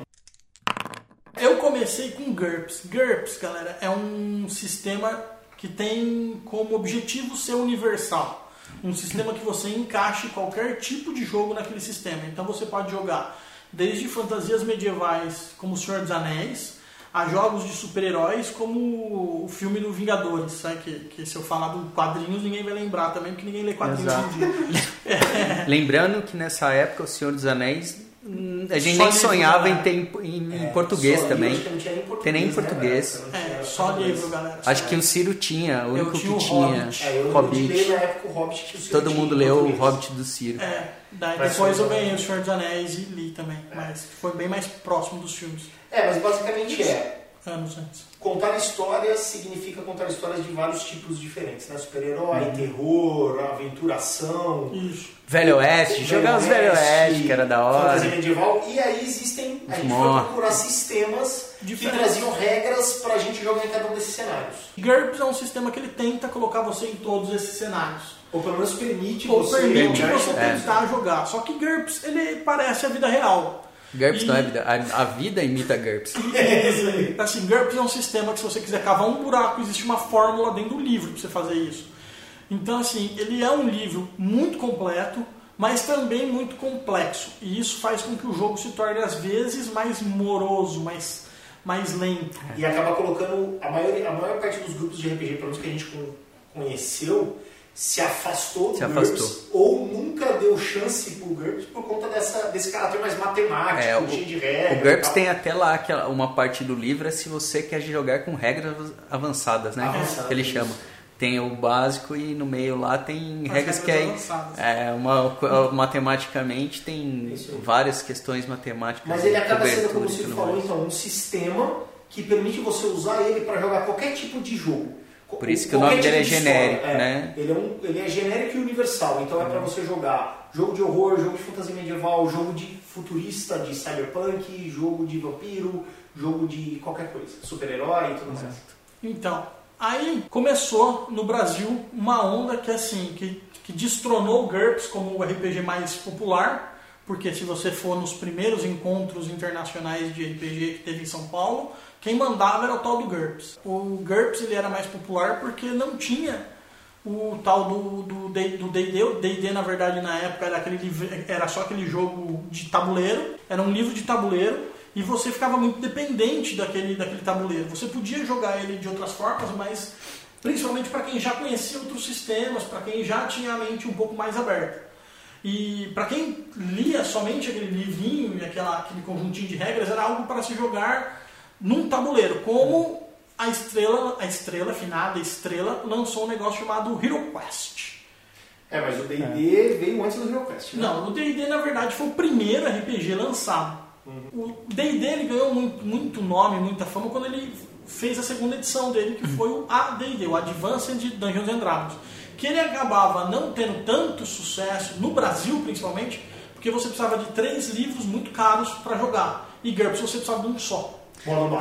Eu comecei com GURPS. GURPS, galera, é um sistema que tem como objetivo ser universal. Um sistema que você encaixe qualquer tipo de jogo naquele sistema. Então você pode jogar desde fantasias medievais, como O Senhor dos Anéis, a jogos de super-heróis, como o filme do Vingadores, sabe? Que, que se eu falar do quadrinhos, ninguém vai lembrar também, porque ninguém lê quadrinhos Exato. dia. Lembrando que nessa época o Senhor dos Anéis, a gente Só nem livro, sonhava né? em ter em, em- em É, português só também. livro, acho que não tinha nem português. Tem nem em né, português. Não É, só português. livro, galera. Acho que o Ciro tinha, o único tinha que o tinha. Hobbit. É, eu, Hobbit. na época o Hobbit que o Ciro Todo tinha mundo em leu o. Hobbit do Ciro. É, daí Mas depois eu ganhei O Senhor dos Anéis e li também, mas foi bem mais próximo dos filmes, É, mas basicamente é. Anos antes. Contar histórias significa contar histórias de vários tipos diferentes, né? Super-herói, Uhum. terror, aventuração. Isso. Velho Oeste, jogar os Velho Oeste, que era da Fantasia hora. medieval. E aí existem. A gente foi procurar sistemas que Diferentes. traziam regras pra gente jogar em cada um desses cenários. GURPS é um sistema que ele tenta colocar você em todos esses cenários. Ou pelo menos permite Ou você permite você tentar jogar. Só que GURPS, ele parece a vida real. GURPS E- não é vida. A, a vida imita GURPS. É isso aí. Assim, GURPS é um sistema que se você quiser cavar um buraco, existe uma fórmula dentro do livro para você fazer isso. Então, assim, ele é um livro muito completo, mas também muito complexo. E isso faz com que o jogo se torne, às vezes, mais moroso, mais, mais lento. E acaba colocando. A maior, a maior parte dos grupos de RPG, pelo menos que a gente con- conheceu, se afastou do Se GURPS afastou. ou nunca deu chance pro GURPS por conta dessa, desse caráter mais matemático, É, o, cheio de o regras. e GURPS tem até lá aquela, uma parte do livro é se você quer jogar com regras avançadas, né? Avançadas, que ele chama. Tem o básico e no meio lá tem As regras que é, é uma matematicamente tem várias questões matemáticas. Mas ele acaba sendo, como você falou, então, um sistema que permite você usar ele para jogar qualquer tipo de jogo. Por isso que o nome dele é tipo de genérico. É, né? Ele é, um, ele é genérico e universal, então é para você jogar jogo de horror, jogo de fantasia medieval, jogo de futurista, de cyberpunk, jogo de vampiro, jogo de qualquer coisa, super-herói e tudo mais. Então, aí começou no Brasil uma onda que assim, que, que destronou o GURPS como o RPG mais popular, porque se você for nos primeiros encontros internacionais de RPG que teve em São Paulo, quem mandava era o tal do GURPS. O GURPS ele era mais popular porque não tinha o tal do do D&D, o D&D na verdade na época era aquele era só aquele jogo de tabuleiro, era um livro de tabuleiro e você ficava muito dependente daquele daquele tabuleiro. Você podia jogar ele de outras formas, mas principalmente para quem já conhecia outros sistemas, para quem já tinha a mente um pouco mais aberta. E para quem lia somente aquele livrinho e aquela, aquele conjuntinho de regras, era algo para se jogar num tabuleiro, como a estrela, a estrela, a finada estrela, lançou um negócio chamado Hero Quest. É, mas o D&D veio antes do HeroQuest, né? Não, o D&D na verdade foi o primeiro RPG lançado. O D&D ele ganhou muito, muito nome, muita fama quando ele fez a segunda edição dele, que foi o AD&D, o Advanced Dungeons and Dragons, que ele acabava não tendo tanto sucesso no Brasil, principalmente, porque você precisava de três livros muito caros para jogar. E GURPS você precisava de um só.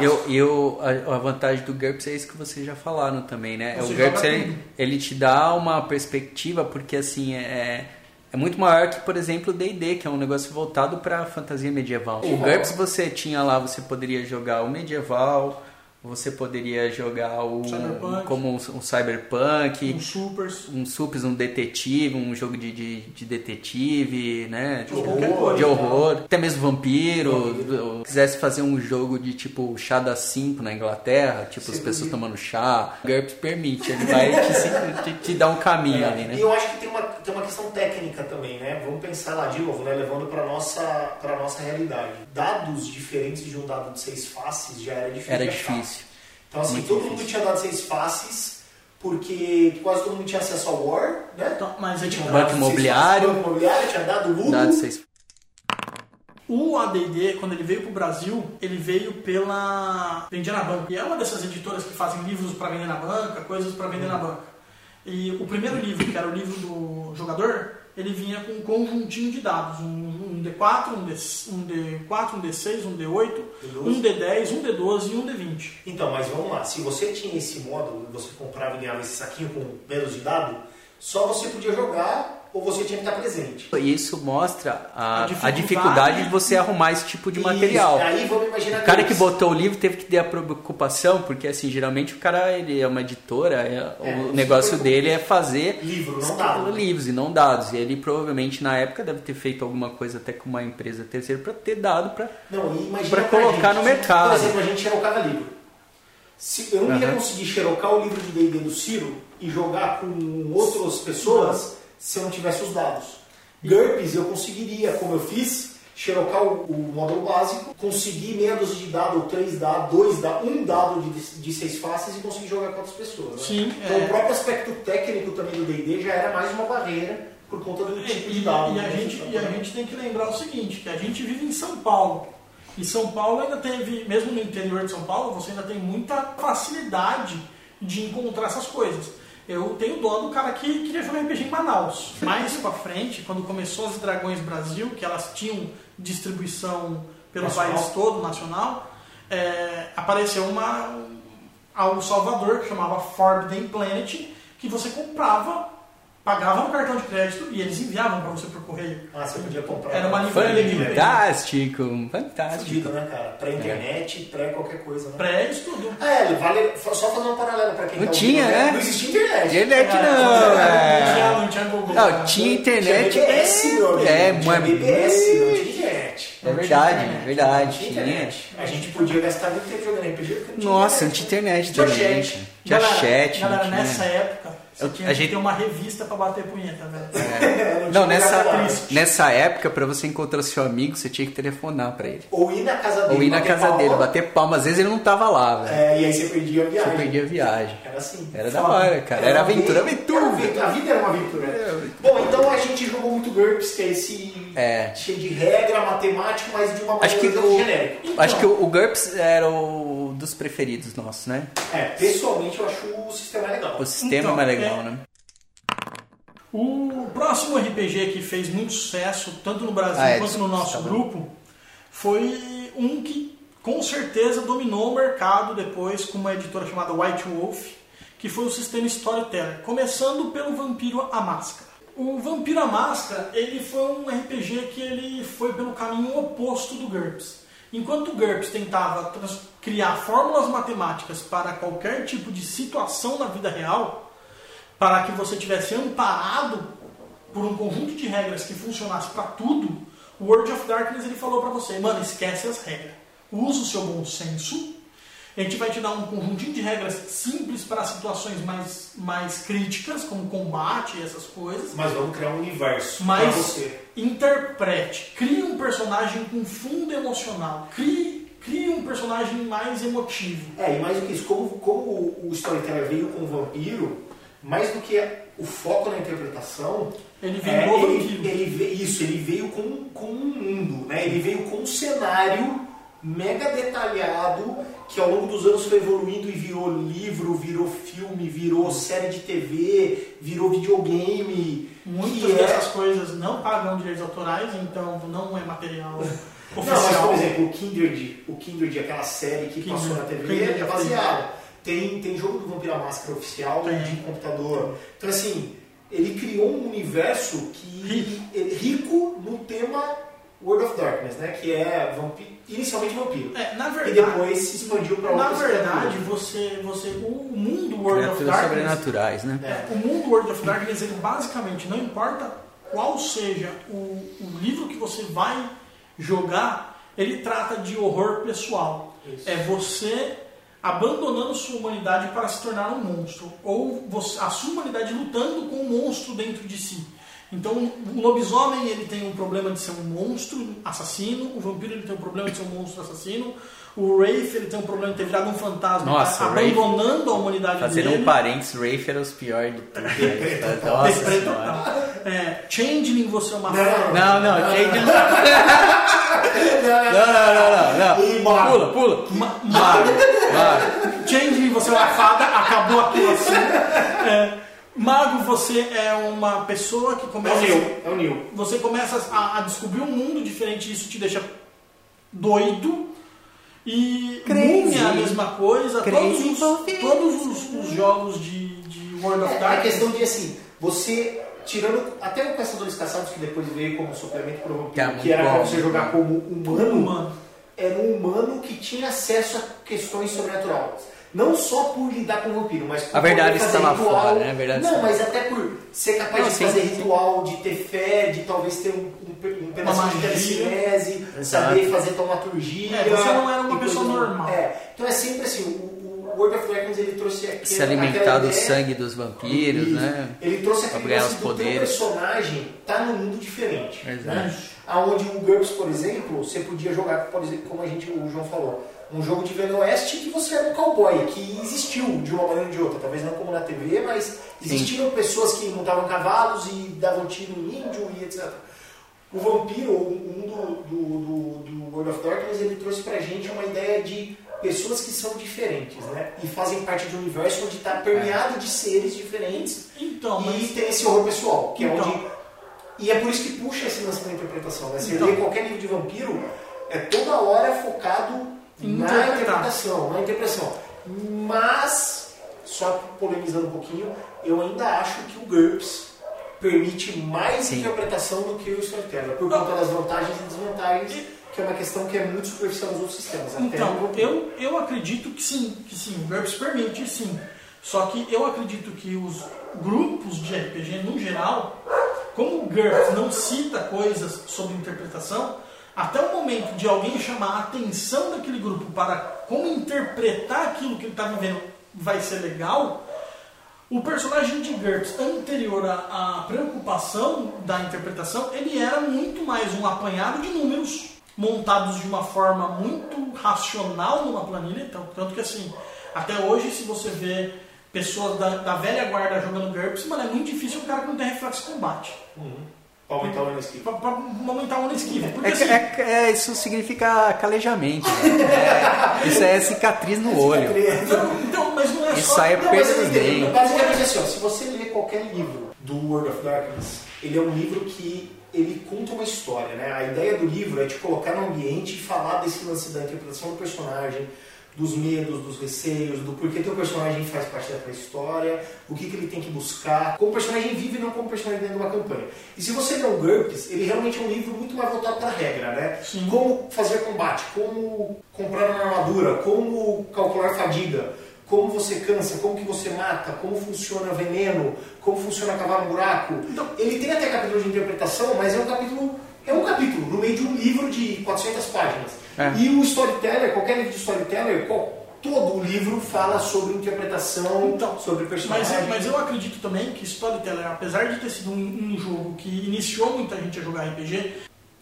Eu, eu, a, a vantagem do GURPS é isso que vocês já falaram também, né? Você o GURPS ele, tudo. ele te dá uma perspectiva porque assim é, é muito maior que, por exemplo, o D&D, que é um negócio voltado para fantasia medieval. O GURPS você tinha lá, você poderia jogar o medieval, você poderia jogar o Cyberpunk. como um, um cyberpunk, Um Supers. um supers, um detetive, um jogo de, de, de detetive, né? De horror, de né? horror. Até mesmo vampiro. Ou quisesse fazer um jogo de tipo chá das 5 na Inglaterra, tipo as Sim. pessoas tomando chá. GURPS permite, ele vai te, te, te dar um caminho ali, E né? eu acho que tem uma, tem uma questão técnica também, né? Vamos pensar lá de novo, né? Levando para nossa para nossa realidade. Dados diferentes de um dado de seis faces já era difícil. Era difícil. Então assim, Muito todo difícil. mundo tinha dado seis faces porque quase todo mundo tinha acesso ao War, né? Então, mas Tinha dado Banco imobiliário. Banco imobiliário, tinha dado Ludo. Dado seis. O AD&D, quando ele veio pro Brasil, ele veio pela Vendia na Banca. E é uma dessas editoras que fazem livros para vender na banca, coisas para vender na banca. E o primeiro livro, que era o livro do jogador, ele vinha com um conjuntinho de dados. Um, um D4, um, D, um D4, um D6, um D8, um D10, um D12 e um D20. Então, mas vamos lá. Se você tinha esse módulo, você comprava e ganhava esse saquinho com menos de dado, só você podia jogar ou você tinha que estar presente. E isso mostra a, A a dificuldade dificuldade de você arrumar esse tipo de Isso. material. Aí vamos imaginar O cara que botou o livro teve que ter a preocupação, porque assim, geralmente o cara ele é uma editora, é- É, o negócio dele é fazer Livro, dado. livros e não dados. E ele provavelmente na época deve ter feito alguma coisa até com uma empresa terceira para ter dado para colocar gente, no mercado. Por exemplo, a gente xerocava livro. Se eu não ia Aham. conseguir xerocar o livro de D&D do Ciro e jogar com outras pessoas se eu não tivesse os dados. GURPS eu conseguiria, como eu fiz, xerocar o, o módulo básico, conseguir meia dúzia de dados, ou três dados, dois dados, um dado de, de seis faces e conseguir jogar com outras pessoas. né? Sim, Então é. o próprio aspecto técnico também do D&D já era mais uma barreira por conta do tipo E, de e- dado. e a né? gente, e a gente tem que lembrar o seguinte, que a gente vive em São Paulo. E São Paulo ainda teve, mesmo no interior de São Paulo, você ainda tem muita facilidade de encontrar essas coisas. Eu tenho dó do cara que queria jogar RPG em Manaus. Mais pra frente, quando começou as Dragões Brasil, que elas tinham distribuição pelo Nacional. país todo, nacional, é, apareceu uma, algo Salvador que chamava Forbidden Planet, que você comprava, pagava no cartão de crédito e eles enviavam para você por correio. Ah, você podia comprar. Era uma livraria de fantástico, Fudido, fantástico. né, cara? Pré-internet, pré qualquer coisa, né? Pré-estudo. É, vale só fazer uma paralela pra quem Não tá tinha, ouvindo, né? Não existia internet. Internet É, não, Não é. tinha, não tinha Google. Não, né? tinha internet. Tinha BBS, meu amigo. É, tinha mas- BBS, não tinha internet. É verdade, é Não verdade. tinha Tinha. internet. A gente podia gastar muito tempo jogando RPG não tinha Nossa, não tinha internet Tinha também. chat. Tinha Galera, chat, galera, não tinha. nessa época, Eu- tinha a gente- ter uma revista pra bater punheta, velho. Não, Não, tinha nessa, nessa época, pra você encontrar seu amigo, você tinha que telefonar pra ele. Ou ir na casa dele. Ou ir na casa palma, dele, bater palma. Às vezes ele não tava lá, velho. É, e aí você perdia a viagem. Você perdia a viagem. Era assim. Era da Foda. hora, cara. Era aventura, Era aventura. uma aventura. A vida era uma aventura. né? Bom, então a gente jogou muito GURPS, que é esse É. cheio de regra, matemática, mas de uma Acho maneira que o, genérica. acho que o, o GURPS era o dos preferidos nossos, né? É, pessoalmente eu acho o sistema legal. O sistema Então, é mais legal, é- né? O próximo RPG que fez muito sucesso, tanto no Brasil Ah, é, quanto no nosso tá grupo, foi um que com certeza dominou o mercado depois com uma editora chamada White Wolf, que foi o sistema Storyteller, começando pelo Vampiro a Máscara. O Vampiro a Máscara, ele foi um RPG que ele foi pelo caminho oposto do GURPS. Enquanto GURPS tentava criar fórmulas matemáticas para qualquer tipo de situação na vida real, para que você tivesse amparado por um conjunto de regras que funcionasse para tudo, o World of Darkness ele falou para você, mano, esquece as regras. Usa o seu bom senso, A gente vai te dar um conjuntinho de regras simples para situações mais, mais críticas, como combate e essas coisas. Mas vamos criar um universo pra Mas você. Interprete, crie um personagem com fundo emocional, crie, crie um personagem mais emotivo. É, e mais do que isso, como, como o o storyteller veio com o vampiro, mais do que o foco na interpretação, Ele veio é, no ele, vampiro. ele veio, isso, ele veio com, com um mundo, né? Ele veio com um cenário mega detalhado que ao longo dos anos foi evoluindo e virou livro, virou filme, virou série de TV, virou videogame. Muitas que é- dessas coisas não pagam direitos autorais, então não é material Não, mas oficial. por exemplo, o Kindred, o Kindred, aquela série que Kindred, passou na TV, Kindred é baseado. Tem, tem jogo do Vampiro à Máscara oficial Tem. de computador. Então, assim, ele criou um universo que Rico. é rico no tema World of Darkness, né? Que é vampi inicialmente vampiro. É, na E verdade, depois se expandiu para na verdade, você, você, o mundo World of Criaturas Darkness, sobrenaturais, né? É. o mundo World of Darkness, ele basicamente não importa qual seja o, o livro que você vai jogar, ele trata de horror pessoal. Isso. É você abandonando sua humanidade para se tornar um monstro, ou você- a sua humanidade lutando com um monstro dentro de si. Então, o lobisomem ele tem um problema de ser um monstro assassino, o vampiro ele tem um problema de ser um monstro assassino, o Wraith ele tem um problema de ter virado um fantasma, Nossa, tá o Wraith- abandonando a humanidade Fazendo dele. um parêntes, Rafe era os piores de tudo. né? Nossa. É, Changeling, você é uma Não, fera. Não, não, Change não. Não, não, não, não. Pula, pula. Ma- Mago, mago. Changeling, você é uma fada, acabou aquilo assim. É, mago, você é uma pessoa que É o começa. Neil, é o Neil. Você começa a, a descobrir um mundo diferente, isso te deixa doido. E Crazy. Múmia é a mesma coisa. Crazy todos os, todos os, os jogos de, de World of É, a Darkness. questão de assim, você tirando até o Caçadores Caçados, que depois veio como suplemento pro Que é que era pra bom. você jogar como humano, Humano. era um humano que tinha acesso a questões sobrenaturais. Não só por lidar com o vampiro, mas por A verdade poder fazer está lá ritual. fora, né? A verdade Não, mas até por ser capaz Não, de sim, fazer sim. ritual, de ter fé, de talvez ter um, um, um pedacinho de magia. telecinese, saber fazer taumaturgia. É, você não era uma e pessoa normal. É, então é sempre assim, o, o World of Darkness ele trouxe aquele, Se alimentar do ideia- sangue dos vampiros, isso. né? Ele trouxe Pra aquele ganhar lance os do personagem tá num mundo diferente. Exato. Né? Aonde o GURPS, por exemplo, você podia jogar, por exemplo, como a gente, o João falou, um jogo de Velho Oeste que você era um cowboy, que existiu de uma maneira ou de outra. Talvez não como na TV, mas existiam pessoas que montavam cavalos e davam tiro em índio e etc. O Vampiro, o mundo do, do, do World of Darkness, ele trouxe pra gente uma ideia de pessoas que são diferentes, né? E fazem parte de um universo onde está permeado de seres diferentes Então, e mas tem esse horror pessoal, que é Então. onde. E é por isso que puxa esse lance da interpretação, né? Você Então. lê qualquer livro de vampiro, é toda hora focado Em na interpretar. interpretação, na interpretação. Mas, só polemizando um pouquinho, eu ainda acho que o GURPS permite mais Sim. interpretação do que o Storyteller, por conta das vantagens e desvantagens, que é uma questão que é muito superficial nos outros sistemas. Então, eu, eu acredito que sim, que sim, o GURPS permite sim. Só que eu acredito que os grupos de RPG no geral, como o GURPS não cita coisas sobre interpretação, até o momento de alguém chamar a atenção daquele grupo para como interpretar aquilo que ele está vivendo vai ser legal, o personagem de GURPS anterior à, à preocupação da interpretação, ele era muito mais um apanhado de números montados de uma forma muito racional numa planilha, então, tanto que assim, até hoje se você vê pessoas da, da velha guarda jogando GURPS, mano, é muito difícil um cara não tem reflexo de combate. Pra aumentar o esquiva. Pra, pra aumentar uma esquiva. Porque É, que- assim, é é, isso significa calejamento. né? É, isso é cicatriz no olho. então, então, mas não é Isso só... aí é eu perda dentes. Basicamente assim, ó, se você ler qualquer livro do World of Darkness, ele é um livro que ele conta uma história, né? A ideia do livro é te colocar no ambiente e falar desse lance da interpretação do personagem, dos medos, dos receios, do porquê teu personagem faz parte daquela história, o que, que ele tem que buscar, como o personagem vive e não como personagem dentro de uma campanha. E se você ler o GURPS, ele realmente é um livro muito mais voltado para a regra, né? Sim. Como fazer combate, como comprar uma armadura, como calcular fadiga, como você cansa, como que você mata, como funciona veneno, como funciona cavar um buraco. Então- ele tem até capítulo de interpretação, mas é um capítulo é um capítulo no meio de um livro de 400 páginas. É. E o storyteller, qualquer livro de storyteller, qual- todo o livro fala sobre interpretação, Então, sobre personagem. Mas, mas eu acredito também que Storyteller, apesar de ter sido um, um jogo que iniciou muita gente a jogar RPG,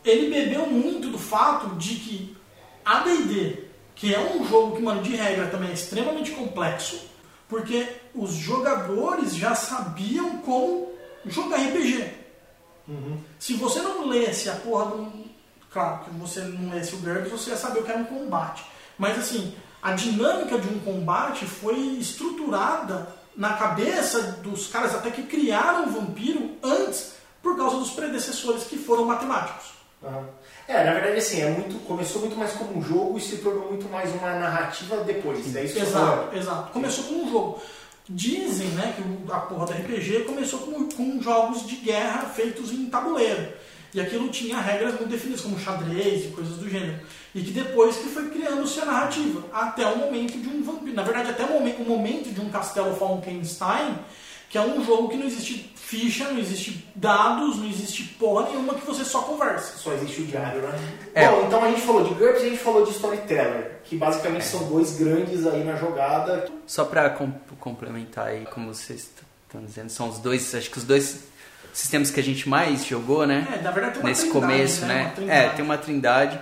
ele bebeu muito do fato de que a D&D, que é um jogo que, mano, de regra também é extremamente complexo, porque os jogadores já sabiam como jogar RPG. Se você não lesse a porra do. Claro que você não lesse o GURPS, você ia saber o que era um combate. Mas assim, a dinâmica de um combate foi estruturada na cabeça dos caras até que criaram o vampiro antes por causa dos predecessores que foram matemáticos. Aham. É, na verdade, assim, é muito, começou muito mais como um jogo e se tornou muito mais uma narrativa depois. É isso que Exato, falando. exato. Começou com um jogo. Dizem, né, que a porra do RPG começou com, com jogos de guerra feitos em tabuleiro. E aquilo tinha regras muito definidas, como xadrez e coisas do gênero. E que depois que foi criando-se a narrativa, até o momento de um vampiro. Na verdade, até o momento, o momento de um Castelo Falkenstein, que é um jogo que não existe ficha, não existe dados, não existe porra nenhuma, que você só conversa. Só existe o diário, né? É. Bom, então a gente falou de GURPS e a gente falou de Storyteller, que basicamente são dois grandes aí na jogada. Só para complementar aí, como vocês estão dizendo, são os dois, acho que os dois sistemas que a gente mais jogou, né? É, na verdade tem uma Nesse trindade, começo, né? né? É, tem uma trindade.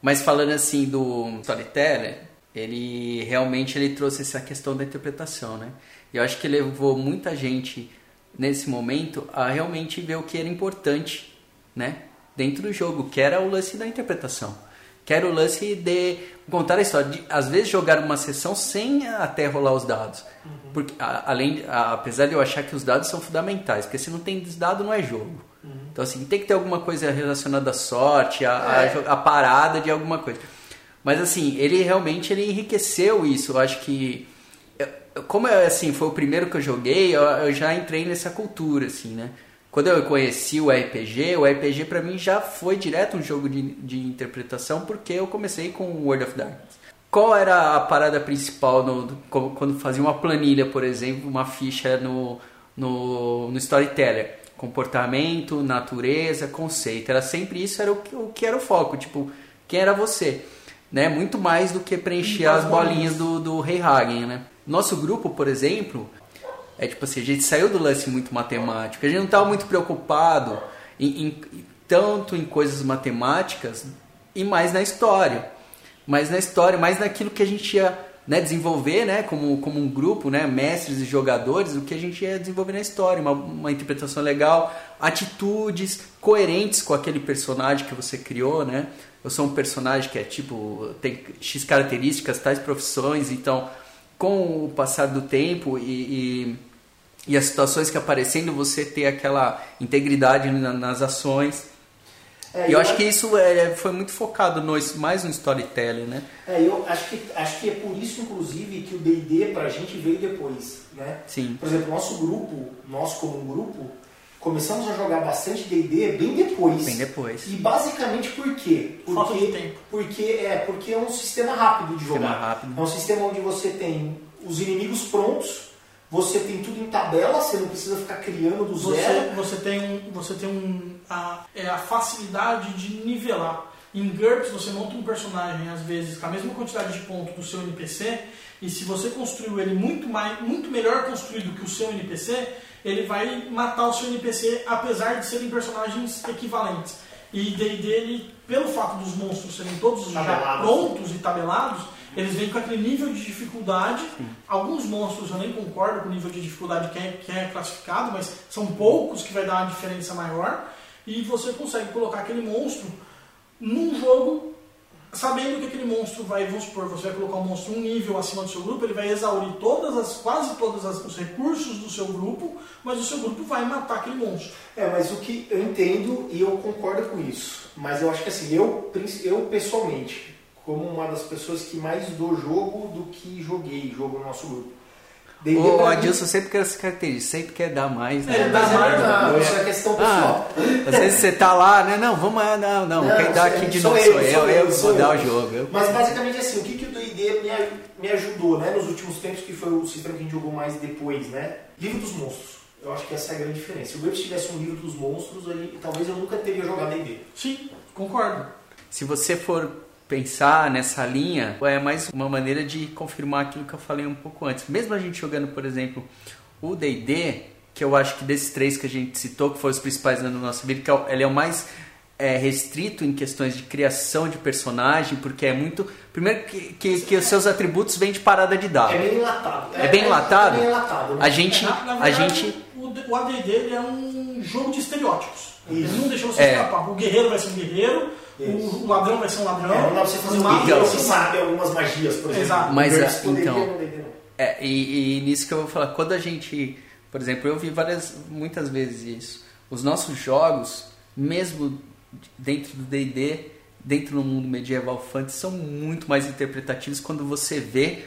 Mas falando assim do Storyteller, ele realmente ele trouxe essa questão da interpretação, né? E eu acho que levou muita gente nesse momento a realmente ver o que era importante, né? Dentro do jogo, que era o lance da interpretação. Que era o lance de contar a história. De, às vezes jogar uma sessão sem até rolar os dados. Porque, a- além, a- apesar de eu achar que os dados são fundamentais, porque se não tem dado não é jogo. Então assim, tem que ter alguma coisa relacionada à sorte, a, É. a parada de alguma coisa. Mas assim, ele realmente ele enriqueceu isso. Eu acho que como eu, assim foi o primeiro que eu joguei, eu, eu já entrei nessa cultura assim, né? Quando eu conheci o RPG, o RPG pra mim já foi direto um jogo de, de interpretação porque eu comecei com World of Darkness. Qual era a parada principal no, quando fazia uma planilha, por exemplo, uma ficha no, no, no Storyteller? Comportamento, natureza, conceito. Era sempre isso, era o que, o que era o foco. Tipo, quem era você? Né? Muito mais do que preencher as as bolinhas do, do Rei Hagen, né? Nosso grupo, por exemplo, é tipo assim, a gente saiu do lance muito matemático. A gente não estava muito preocupado em, em- tanto em coisas matemáticas e mais na história. Mais na história, mais naquilo que a gente ia né, desenvolver, né, como, como um grupo, né, mestres e jogadores, o que a gente ia desenvolver na história, uma, uma interpretação legal, atitudes coerentes com aquele personagem que você criou, né? Eu sou um personagem que é tipo tem x características, tais profissões, então com o passar do tempo e, e, e as situações que aparecendo, você ter aquela integridade na- nas ações. É, E eu acho que isso é, foi muito focado no, mais no storytelling, né? É, eu acho que, acho que é por isso, inclusive, que o D&D pra gente veio depois, né? Sim. Por exemplo, nosso grupo, nós como um grupo, começamos a jogar bastante D&D bem depois. Bem depois. E basicamente por quê? Porque, Falta de tempo. Porque é, porque é um sistema rápido de Sistema jogar. rápido. É um sistema onde você tem os inimigos prontos, você tem tudo em tabela, você não precisa ficar criando do zero. Você, você tem um, você tem um, a, é a facilidade de nivelar. Em GURPS você monta um personagem às vezes com a mesma quantidade de pontos do seu NPC e se você construiu ele muito mais, muito melhor construído que o seu NPC, ele vai matar o seu NPC apesar de serem personagens equivalentes. E D&D, ele, pelo fato dos monstros serem todos já Tabelados. prontos e tabelados, eles vêm com aquele nível de dificuldade. Alguns monstros eu nem concordo com o nível de dificuldade que é, que é classificado, mas são poucos que vai dar uma diferença maior. E você consegue colocar aquele monstro num jogo sabendo que aquele monstro vai, vamos supor, você vai colocar um monstro um nível acima do seu grupo, ele vai exaurir todas as, quase todos os recursos do seu grupo, mas o seu grupo vai matar aquele monstro. É, mas o que eu entendo e eu concordo com isso. Mas eu acho que assim, eu, eu pessoalmente, como uma das pessoas que mais dou jogo do que joguei jogo no nosso grupo. D&D O pra mim- Adilson sempre quer se caracterizar, sempre quer dar mais, né? É, mas é mais, verdade, né? isso é questão Ah, pessoal. às vezes você tá lá, né? Não, vamos lá, não, não, Não, quem dá sou- aqui de sou novo eu, sou eu, sou eu eu, vou sou dar eu. o jogo. Eu- Mas basicamente assim, o que, que o D&D me, ajudou, né, nos últimos tempos, que foi o sistema que a gente jogou mais depois, né? Livro dos Monstros. Eu acho que essa é a grande diferença. Se o GURPS tivesse um livro dos monstros, aí, talvez eu nunca teria jogado D&D. Sim, concordo. Se você for pensar nessa linha é mais uma maneira de confirmar aquilo que eu falei um pouco antes. Mesmo a gente jogando, por exemplo, o D&D, que eu acho que desses três que a gente citou, que foram os principais na nossa vida, que é o- ele é o mais é, restrito em questões de criação de personagem, porque é muito... Primeiro que, que, que os seus atributos vêm de parada de dado. É bem enlatado. É bem enlatado? É bem enlatado. né? A gente... Na, na A verdade, gente... o, o AD&D ele é um jogo de estereótipos. Ele não deixa você É. escapar. O guerreiro vai ser um guerreiro, Isso. o, ladrão vai ser um ladrão. É, não dá pra você fazer um mago guerreiro que um sabe algumas magias, por exemplo. Exato. Mas, O é, poderia, então- não. É, e, e nisso que eu vou falar, quando a gente, por exemplo, eu vi várias, muitas vezes isso. Os nossos jogos, mesmo dentro do D&D, dentro do mundo medieval fantasy, são muito mais interpretativos quando você vê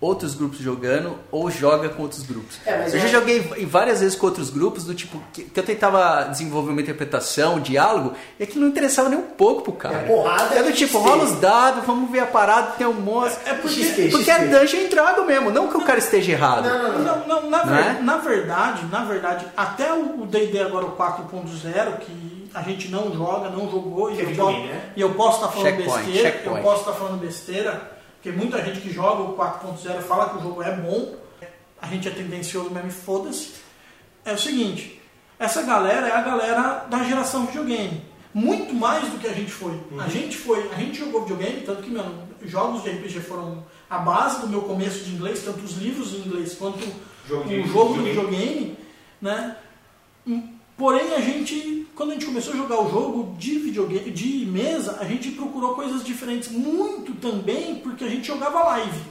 outros grupos jogando ou joga com outros grupos. É, eu já eu- joguei várias vezes com outros grupos do tipo que, que eu tentava desenvolver uma interpretação, um diálogo, e aquilo não interessava nem um pouco pro cara. É porrada É do tipo, XP. rola os dados, vamos ver a parada, tem um monstro. É porque- XP, Porque é XP. Dungeon Dragon mesmo, não que o cara esteja errado. Não, não, não. Não, não, na, Não ver- é? na verdade, na verdade, até o D&D agora o 4.0, que a gente não joga, não jogou, e é eu, né? e eu posso estar falando Checkpoint, besteira, checkpoint. eu posso estar falando besteira, porque muita gente que joga o 4.0 fala que o jogo é bom, a gente é tendencioso mesmo e foda-se. É o seguinte, essa galera é a galera da geração videogame. Muito mais do que a gente foi. A gente foi, a gente jogou videogame, tanto que, mano, jogos de RPG foram a base do meu começo de inglês, tanto os livros em inglês quanto Jogo o jogo do videogame. videogame, né? Porém, a gente, quando a gente começou a jogar o jogo de videogame, de mesa, a gente procurou coisas diferentes muito também porque a gente jogava live.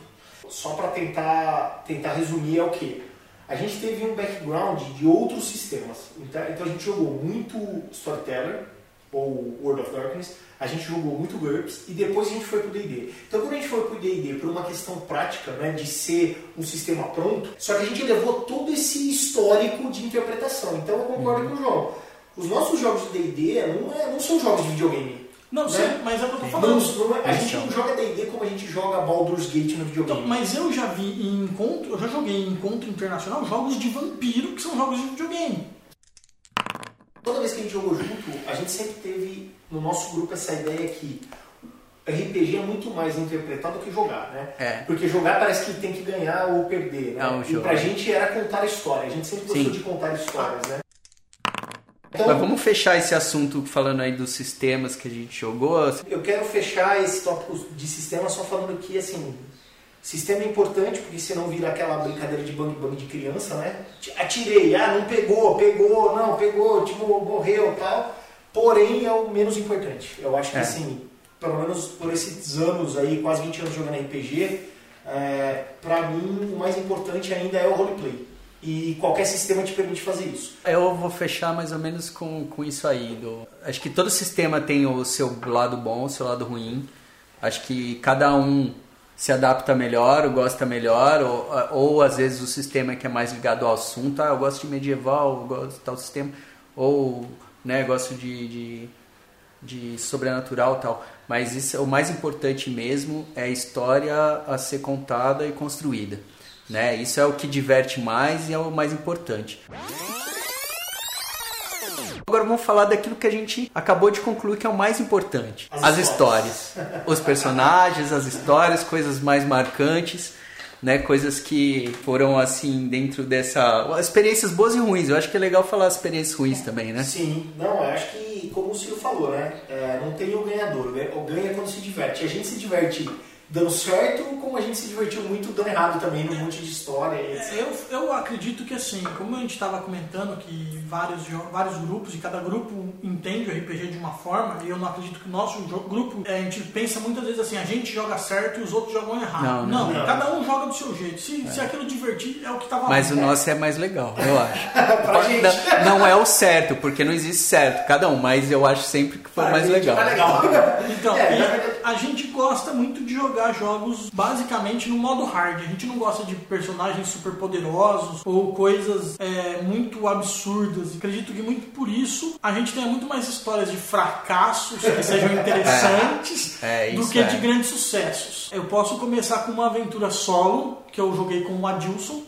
Só para tentar, tentar resumir é o que? A gente teve um background de outros sistemas. Então, então a gente jogou muito Storyteller, ou World of Darkness, a gente jogou muito GURPS e depois a gente foi pro D&D. Então quando a gente foi pro D&D por uma questão prática, né, de ser um sistema pronto, só que a gente levou todo esse histórico de interpretação. Então eu concordo com o João. Os nossos jogos de D&D não, é- não são jogos de videogame. Não, Né? sim, mas é o que eu tô Não, falando. não é- a gente não joga D&D como a gente joga Baldur's Gate no videogame. Então, mas eu já vi em encontro, eu já joguei em encontro internacional jogos de vampiro que são jogos de videogame. Toda vez que a gente jogou junto, a gente sempre teve no nosso grupo essa ideia que RPG é muito mais interpretar do que jogar, né? É. Porque jogar parece que tem que ganhar ou perder, né? É um e pra gente era contar história. A gente sempre gostou Sim. de contar histórias, né? Então, Mas vamos fechar esse assunto falando aí dos sistemas que a gente jogou. eu quero fechar esse tópico de sistema só falando que, assim, sistema é importante, porque senão vira aquela brincadeira de bang bang de criança, né? Atirei, ah, não pegou, pegou, não, pegou, tipo, morreu tal. Porém, é o menos importante. Eu acho que, É. assim, pelo menos por esses anos aí, quase 20 anos jogando RPG, é, pra mim, o mais importante ainda é o roleplay. E qualquer sistema te permite fazer isso. Eu vou fechar mais ou menos com, com isso aí. do- Acho que todo sistema tem o seu lado bom, o seu lado ruim. Acho que cada um se adapta melhor, ou gosta melhor, ou, ou às vezes o sistema que é mais ligado ao assunto, ah, eu gosto de medieval, eu gosto de tal sistema, ou né, gosto de, de, de sobrenatural tal. Mas isso, é o mais importante mesmo é a história a ser contada e construída. Né? Isso é o que diverte mais e é o mais importante. Agora vamos falar daquilo que a gente acabou de concluir que é o mais importante: As as, histórias. Os personagens, as histórias, coisas mais marcantes, né? Coisas que foram assim dentro dessa. Experiências boas e ruins. Eu acho que é legal falar as experiências ruins também, né? Sim, não, eu acho que, como o Ciro falou, né? é, não tem o ganhador, né? o ganha quando se diverte. A gente se diverte dando certo, como a gente se divertiu muito dando errado também, num monte de história e etc. É, Eu, eu acredito que assim, como a gente estava comentando que vários, vários grupos e cada grupo entende o RPG de uma forma, e eu não acredito que o nosso grupo, é, a gente pensa muitas vezes assim, a gente joga certo e os outros jogam errado. Não, não, não. cada um joga do seu jeito. Se, se aquilo divertir, é o que estava Mas o nosso é mais legal, eu acho. Pra gente. Não, não é o certo, porque não existe certo, cada um, mas eu acho sempre que foi Pra mais gente legal. é mais legal. Então, É, e a gente gosta muito de jogar jogos basicamente no modo hard. A gente não gosta de personagens super poderosos ou coisas é, muito absurdas. Acredito que muito por isso a gente tenha muito mais histórias de fracassos que sejam interessantes É, do isso que é. de grandes sucessos. Eu posso começar com uma aventura solo que eu joguei com o Adilson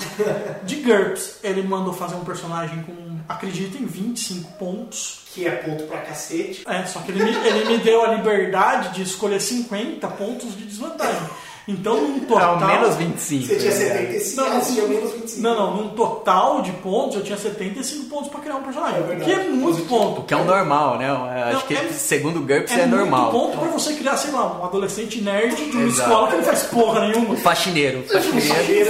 de GURPS. Ele mandou fazer um personagem com acreditem, 25 pontos. Que é ponto pra cacete. É, só que ele me, ele me deu a liberdade de escolher 50 pontos de desvantagem. Então, num total. Não, menos 25. Você tinha né? 75, Não, ah, você tinha menos 25. Não, não, num total de pontos eu tinha 75 pontos pra criar um personagem. É verdade. que é muito ponto. Que é o normal, né? Eu Acho Não, que é- segundo o GURPS é, muito normal. ponto pra você criar, sei lá, um adolescente nerd de uma Exato. escola que não faz porra nenhuma. Faxineiro. Faxineiro.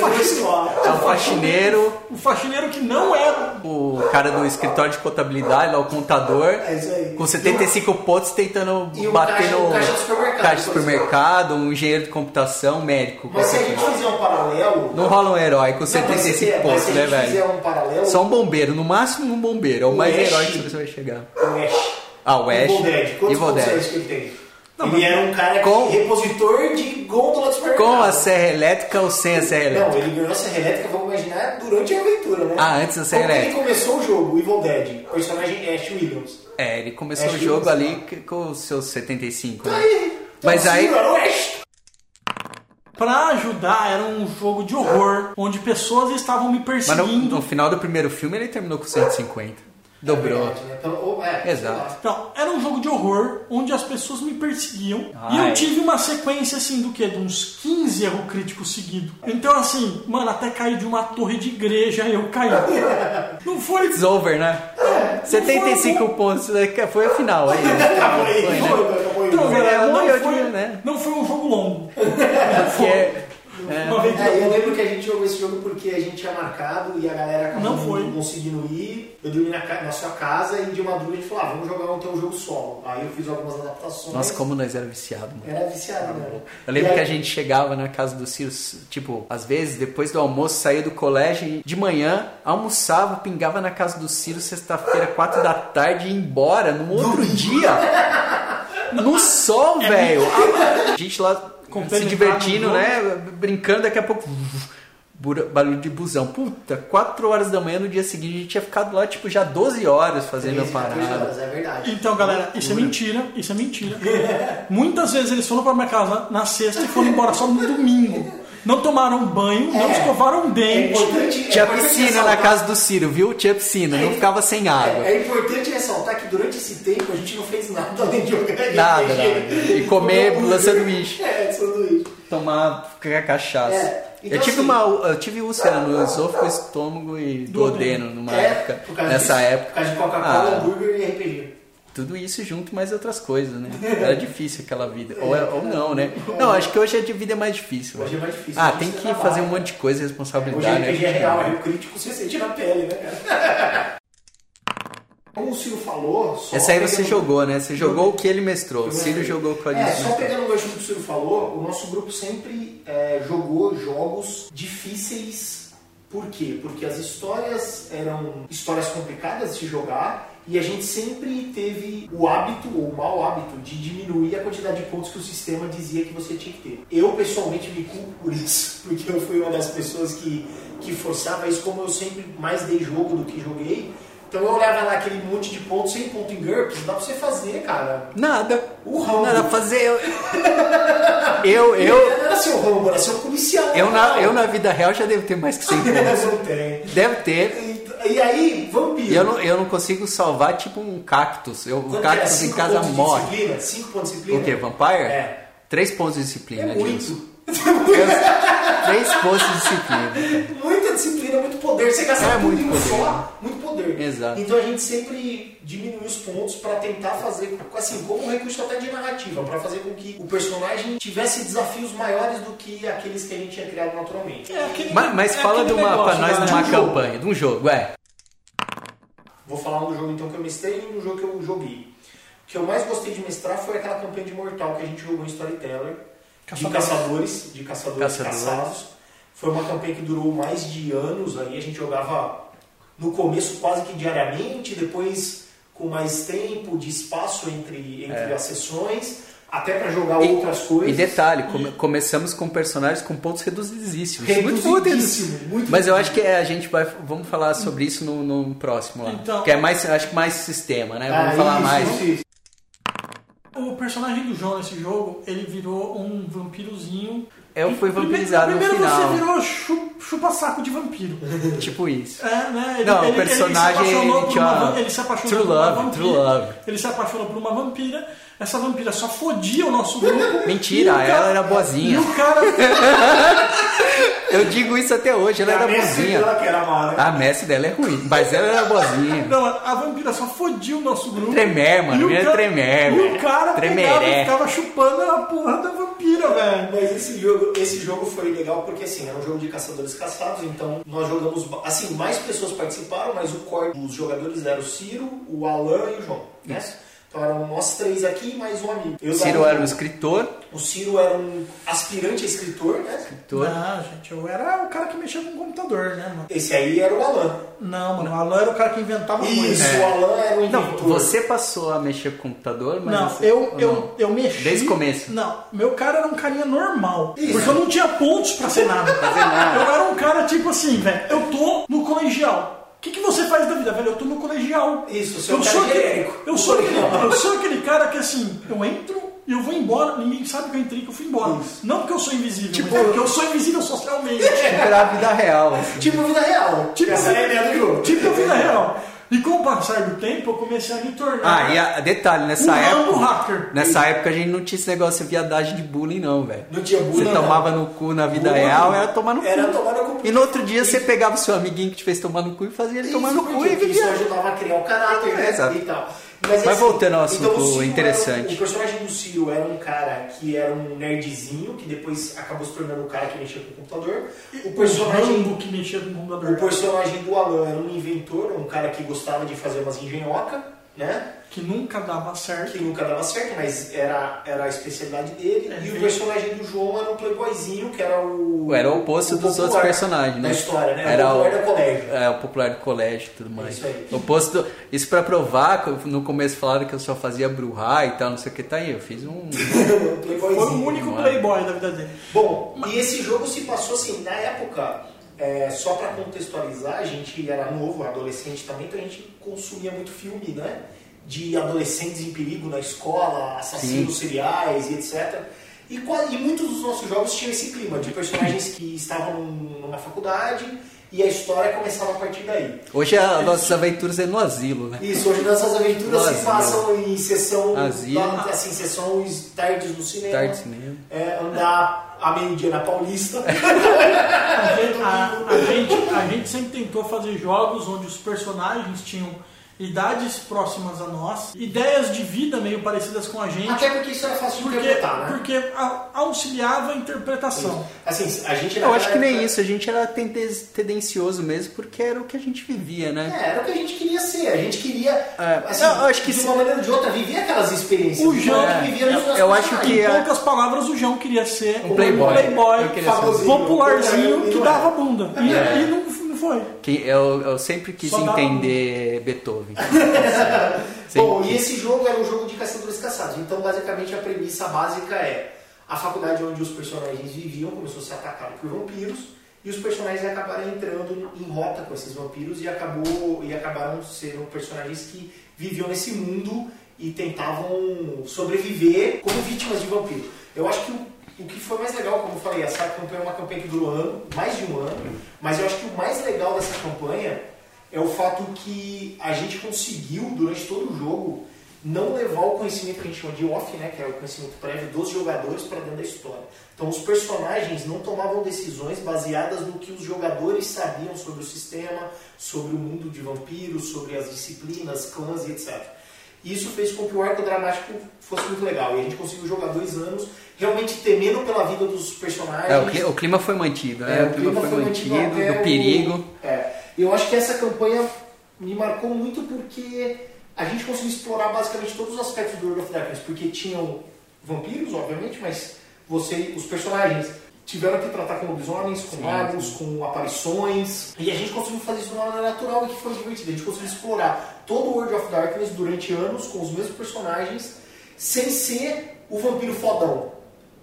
É o faxineiro, O faxineiro que não é. o cara do escritório de contabilidade, lá, o contador, É isso aí. com 75 pontos tentando E um bater caixa- no um caixa de supermercado, caixa de supermercado, um engenheiro de computação, médico. Mas se a gente fizer um paralelo. Não rola um herói com Não, mas 75 se- é, mas pontos, né, velho? um paralelo. Só um bombeiro, no máximo um bombeiro. É o O mais Ash. herói que você vai chegar. O Ash. Ah, o Ash. Evil Dead. Quantos Evil Dead. é que ele tem? Não, ele mas- era um cara Com- repositor de gôndola de supermercado. Com a serra elétrica ou sem a serra Não, elétrica? ele ganhou a serra elétrica, vamos imaginar, durante a aventura, né? Ah, antes da serra Como elétrica. ele começou o jogo, o Evil Dead, o personagem Ash Williams. É, ele começou Ash o jogo Williams, ali que- com os seus 75, né? Aí, Mas então, aí- era o Ash. Pra ajudar, era um jogo de horror, onde pessoas estavam me Mas no, perseguindo. no final do primeiro filme ele terminou com 150. Dobrou. É né? Então, ou- é, Exato. Então, era um jogo de horror onde as pessoas me perseguiam e Ai. eu tive uma sequência assim do que? De uns 15 erro críticos seguidos. Então, assim, mano, até cair de uma torre de igreja eu caí. Não foi. It's over, né? 75 pontos, né, foi a final aí. né? Acabou aí, Foi, né? Acabou aí. Não, galera, não de foi, né? não foi um jogo longo. É- aventura É, eu lembro que a gente jogou esse jogo porque a gente tinha marcado e a galera acabou Não foi. conseguindo ir. Eu dormi na, na sua casa e de madrugada a gente falou, ah, vamos jogar então um jogo solo. Aí eu fiz algumas adaptações. Nossa, como nós era viciado, mano. Era viciado, né? Eu lembro E que aí- a gente chegava na casa do Ciro, tipo, às vezes, depois do almoço, saía do colégio e de manhã, almoçava, pingava na casa do Ciro, sexta-feira, quatro da tarde, e ia embora no outro dia. No sol, velho. A gente lá se divertindo, né? Brincando, daqui a pouco. Barulho de busão. Puta, 4 horas da manhã no dia seguinte a gente tinha ficado lá, tipo, já 12 horas fazendo a 13, 14 parada. horas, é verdade. Então, galera, isso é mentira, isso é mentira. Muitas vezes eles foram pra minha casa na sexta e foram embora só no domingo. Não tomaram banho, não É. escovaram É dente. importante, Tinha é piscina na casa do Ciro, viu? Tinha piscina, não ficava sem água. É, é importante que durante esse tempo a gente não fez nada além de jogar Nada, RPG. nada. E comer sanduíche. É, sanduíche. Tomar cachaça. É, então eu tive assim- uma, eu tive úlcera no esôfago, estômago e duodeno numa É, época. Nessa disso, época. Por causa de Coca-Cola, Ah. hambúrguer e RPG. Tudo isso junto, mais outras coisas, né? Era difícil aquela vida. Ou, é- ou não, né? Não, acho que hoje a de vida é mais difícil. Hoje né? é mais difícil. Ah, Hoje tem que trabalha. fazer um monte de coisa, Hoje responsabilidade, RPG é né? real, é o crítico você sente na pele, né, cara? Como o Ciro falou... Só Essa aí você pegando- jogou, né? Você jogou o que ele mestrou. O Ciro jogou com a É, gente. só pegando o gancho que o Ciro falou, o nosso grupo sempre é, jogou jogos difíceis. Por quê? Porque as histórias eram histórias complicadas de se jogar e a gente sempre teve o hábito, ou o mau hábito, de diminuir a quantidade de pontos que o sistema dizia que você tinha que ter. Eu, pessoalmente, me culpo por isso, porque eu fui uma das pessoas que, que forçava isso, como eu sempre mais dei jogo do que joguei. Então eu olhava lá aquele monte de pontos, 100 pontos em GURPS, não dá pra você fazer, cara. Nada. O Rambo. Nada pra fazer. Eu, eu, eu, Não era seu Rambo, era seu policial. eu, na, eu na vida real já devo ter mais que 100 pontos. Não tem. Deve ter. E, e aí, vampiro. Eu não, eu não consigo salvar tipo um cactus. Eu, o cactus em Cinco casa morre. disciplina? 5 pontos de disciplina? O que? Vampire? É. 3 pontos de disciplina. É muito. 3 pontos de disciplina. Muita disciplina, poder. Você gasta É tudo muito em um poder. só, muito poder. Exato. Então a gente sempre diminui os pontos pra tentar fazer, assim, como um recurso até de narrativa, pra fazer com que o personagem tivesse desafios maiores do que aqueles que a gente tinha criado naturalmente. É aquele- Mas, mas é fala de uma, pra negócio, nós né? numa De um jogo. campanha, de um jogo, é. Vou falar um do jogo então que eu mestrei e um do jogo que eu joguei. O que eu mais gostei de mestrar foi aquela campanha de Mortal que a gente jogou em Storyteller. De Caçadores. caçadores, de caçadores Caçadores. caçados. Foi uma campanha que durou mais de anos aí. A gente jogava no começo quase que diariamente, depois com mais tempo de espaço entre, entre as sessões, até para jogar É. E- outras coisas. E detalhe, come- começamos com personagens com pontos reduzidíssimos. Muito Reduzidíssimo, muito Mas eu acho que é, a gente vai. Vamos falar sobre isso no, no próximo lá. Então- que é mais, acho que mais sistema, né? Vamos falar isso, mais. isso, o personagem do João nesse jogo, ele virou um vampirozinho. Eu fui Primeiro- vampirizado no Primeiro final. você virou chu- chupa-saco de vampiro. Tipo isso. É, né? Ele, Não, o ele- ele personagem, se apaixonou por tinha uma, van- ele se apaixonou true por uma love, vampira. true love. Ele se apaixonou por uma vampira. Essa vampira só fodia o nosso grupo. Mentira, E o ela era boazinha. E o cara. Eu digo isso até hoje, ela a era mestre boazinha. dela que era né? A mestre dela é ruim, mas ela era boazinha. Não, a vampira só fodia o nosso grupo. Tremer, mano, E o tremer, E o cara pegava e ficava chupando a porra da vampira, velho. Mas esse jogo, esse jogo foi legal porque assim, era um jogo de caçadores caçados, então nós jogamos, assim, mais pessoas participaram, mas o core dos jogadores era o Ciro, o Alan e o João, né? Então eram nós três aqui e mais um amigo. Eu Ciro era um escritor, O Ciro era um aspirante a escritor, né? escritor. Não, gente, eu era o cara que mexia com o computador, né, mano? Esse aí era o Alan. Não, mano, o Alan era o cara que inventava Isso, coisa. É. o Alan era o Não, inventor. você passou a mexer com o computador, mas Não, você- eu, eu, não? eu mexi. Desde o começo. Não, meu cara era um carinha normal. Isso. Porque eu não tinha pontos pra ser nada. nada. Eu era um cara tipo assim, velho. Eu tô no colegial. O que, que você faz da vida, velho? Eu tô no colegial. Isso, você é eu sou aquele, eu sou aquele, eu sou aquele cara que assim, eu entro e eu vou embora, ninguém sabe que eu entrei, que eu fui embora. Não porque eu sou invisível, Tipo- mas porque eu sou invisível socialmente. Era a vida real, assim. Tipo vida real. Tipo, Essa é a ideia do jogo. Tipo vida real. E com o passar do tempo, eu comecei a me tornar Ah, e a, detalhe, nessa um época. hacker. Nessa época a gente não tinha esse negócio de viadagem de bullying, não, velho. Não tinha bullying, Você não. tomava no cu na vida Bullying. real, era tomar no cu. Era tomar no cu. E no outro dia você pegava o seu amiguinho que te fez tomar no cu e fazia ele tomar no Isso, cu e Isso vivia. ajudava a criar o caráter, né? É, exato. E tal. Mas assim, voltando ao assunto o Ciro interessante. era- o personagem do Ciro era um cara que era um nerdzinho, que depois acabou se tornando um cara que mexia com o computador. O personagem, Rambo que mexia com o computador. o personagem do Alan era um inventor, um cara que gostava de fazer umas engenhoca, né? Que nunca dava certo. Que nunca dava certo, mas era, era a especialidade dele. É, e o personagem do João era um playboyzinho, que era o... Era o oposto o dos outros personagens, né? Da história, né? Era o o, popular do colégio. é, o popular do colégio e tudo mais. isso aí. O oposto do- isso pra provar, que no começo falaram que eu só fazia bruhar e tal, não sei o que, tá aí. Eu fiz um. O playboyzinho. Foi o único mano. playboy da vida dele. Bom, e esse jogo se passou assim, na época, é, só pra contextualizar, a gente era novo, adolescente também, então a gente consumia muito filme, né? De adolescentes em perigo na escola, assassinos seriais e etc. E, e muitos dos nossos jogos tinham esse clima de personagens que estavam numa faculdade e a história começava a partir daí. Hoje as nossas aventuras é no asilo, né? Isso, hoje nossas aventuras se Asilo. passam em sessão, Asilo. da- assim, sessões tardes no cinema. Tarde de cinema. É, andar a meio-dia na Paulista. A gente, a- a gente- a gente sempre tentou fazer jogos onde os personagens tinham idades próximas a nós, ideias de vida meio parecidas com a gente, Até porque isso era fácil de porque, interpretar, né? porque auxiliava a interpretação. Assim, a gente Eu acho que nem naquela isso, a gente era tende- tendencioso mesmo, porque era o que a gente vivia, né? É, era o que a gente queria ser. A gente queria, É, assim, eu acho que de uma maneira ou de outra, viver aquelas experiências. O João- que vivia nos eu- nossos eu acho que Em é- poucas palavras, o João queria ser Um playboy. playboy Eu um- famosinho. popularzinho que Não é. dava bunda. E, É. e não foi. Que eu, eu sempre quis Só dava entender Beethoven. Bom, Sempre e quis. esse jogo era um jogo de caçadores caçados. Então, basicamente, a premissa básica é a faculdade onde os personagens viviam começou a ser atacada por vampiros e os personagens acabaram entrando em rota com esses vampiros e, acabou, e acabaram sendo personagens que viviam nesse mundo e tentavam sobreviver como vítimas de vampiro. Eu acho que o, o que foi mais legal, como eu falei, essa campanha é uma campanha que durou ano, mais de um ano, mas eu acho que o mais legal dessa campanha é o fato que a gente conseguiu, durante todo o jogo, não levar o conhecimento que a gente chama de off, né, que é o conhecimento prévio dos jogadores para dentro da história. Então os personagens não tomavam decisões baseadas no que os jogadores sabiam sobre o sistema, sobre o mundo de vampiros, sobre as disciplinas, clãs e etc. E isso fez com que o arco dramático fosse muito legal. E a gente conseguiu jogar dois anos realmente temendo pela vida dos personagens. É, o, cli- o clima foi mantido, né? É, o clima foi mantido, até do o- perigo. É, eu acho que essa campanha me marcou muito porque a gente conseguiu explorar basicamente todos os aspectos do World of Darkness, porque tinham vampiros, obviamente, mas você, os personagens tiveram que tratar com lobisomens, com magos, com aparições, e a gente conseguiu fazer isso de uma maneira natural e que foi divertido. A gente conseguiu explorar todo o World of Darkness durante anos com os mesmos personagens, sem ser o vampiro fodão,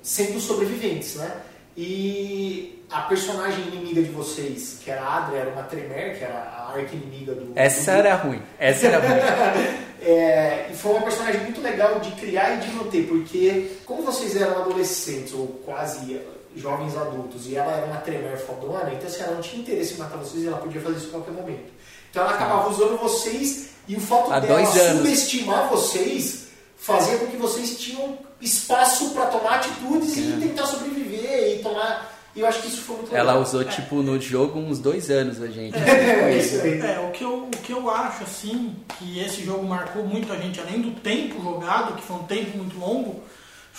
sendo sobreviventes, né? E a personagem inimiga de vocês, que era a Adria, era uma Tremer, que era a arca inimiga do. Essa do era ruim. Essa era ruim. É, e foi uma personagem muito legal de criar e de manter, porque como vocês eram adolescentes ou quase jovens adultos e ela era uma tremer fodona, então assim, ela não tinha interesse em matar vocês e ela podia fazer isso a qualquer momento. Então ela acabava usando vocês e o fato Há dela subestimar vocês fazia com que vocês tinham espaço para tomar atitudes e tentar sobreviver e tomar. E eu acho que isso foi muito legal. Ela usou, tipo, no jogo uns dois anos a gente. É, isso aí. É, o que, eu, o que eu acho, assim, que esse jogo marcou muito a gente, além do tempo jogado, que foi um tempo muito longo,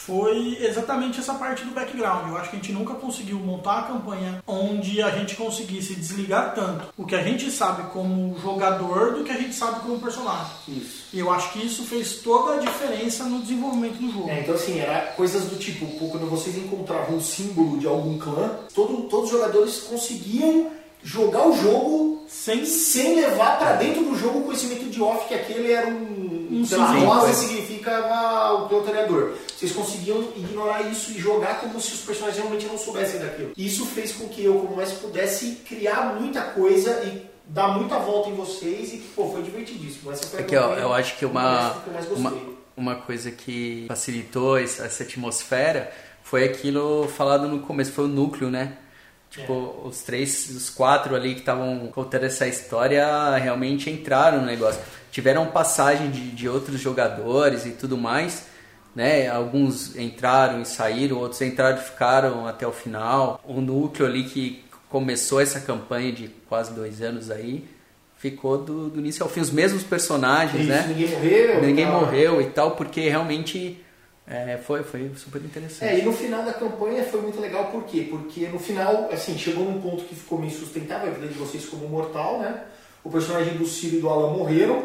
foi exatamente essa parte do background. Eu acho que a gente nunca conseguiu montar uma campanha onde a gente conseguisse desligar tanto o que a gente sabe como jogador do que a gente sabe como personagem. Isso. E eu acho que isso fez toda a diferença no desenvolvimento do jogo. É, então assim, era coisas do tipo, quando vocês encontravam um símbolo de algum clã, todo, todos os jogadores conseguiam jogar o jogo Sem sem levar pra dentro do jogo o conhecimento de off que aquele era um, Um sei lá, símbolo. rosa Sim, significava o treinador. Vocês conseguiam ignorar isso e jogar como se os personagens realmente não soubessem daquilo. Isso fez com que eu, como mais pudesse criar muita coisa e dar muita volta em vocês e, pô, foi divertidíssimo. Essa foi a É que ó, eu acho que uma, que uma, uma coisa que facilitou essa, essa atmosfera foi aquilo falado no começo, foi o núcleo, né? Tipo, os três, os quatro ali que estavam contando essa história realmente entraram no negócio. Tiveram passagem de, de outros jogadores e tudo mais, né? Alguns entraram e saíram, outros entraram e ficaram até o final. O núcleo ali que começou essa campanha de quase dois anos aí ficou do, do início ao fim. Os mesmos personagens, Isso, né? ninguém morreu. Ninguém tal. morreu e tal, porque realmente é, foi, foi super interessante. É, e no final da campanha foi muito legal, por quê? Porque no final, assim, chegou num ponto que ficou meio sustentável a vida de vocês como mortal, né? O personagem do Ciro e do Alan morreram,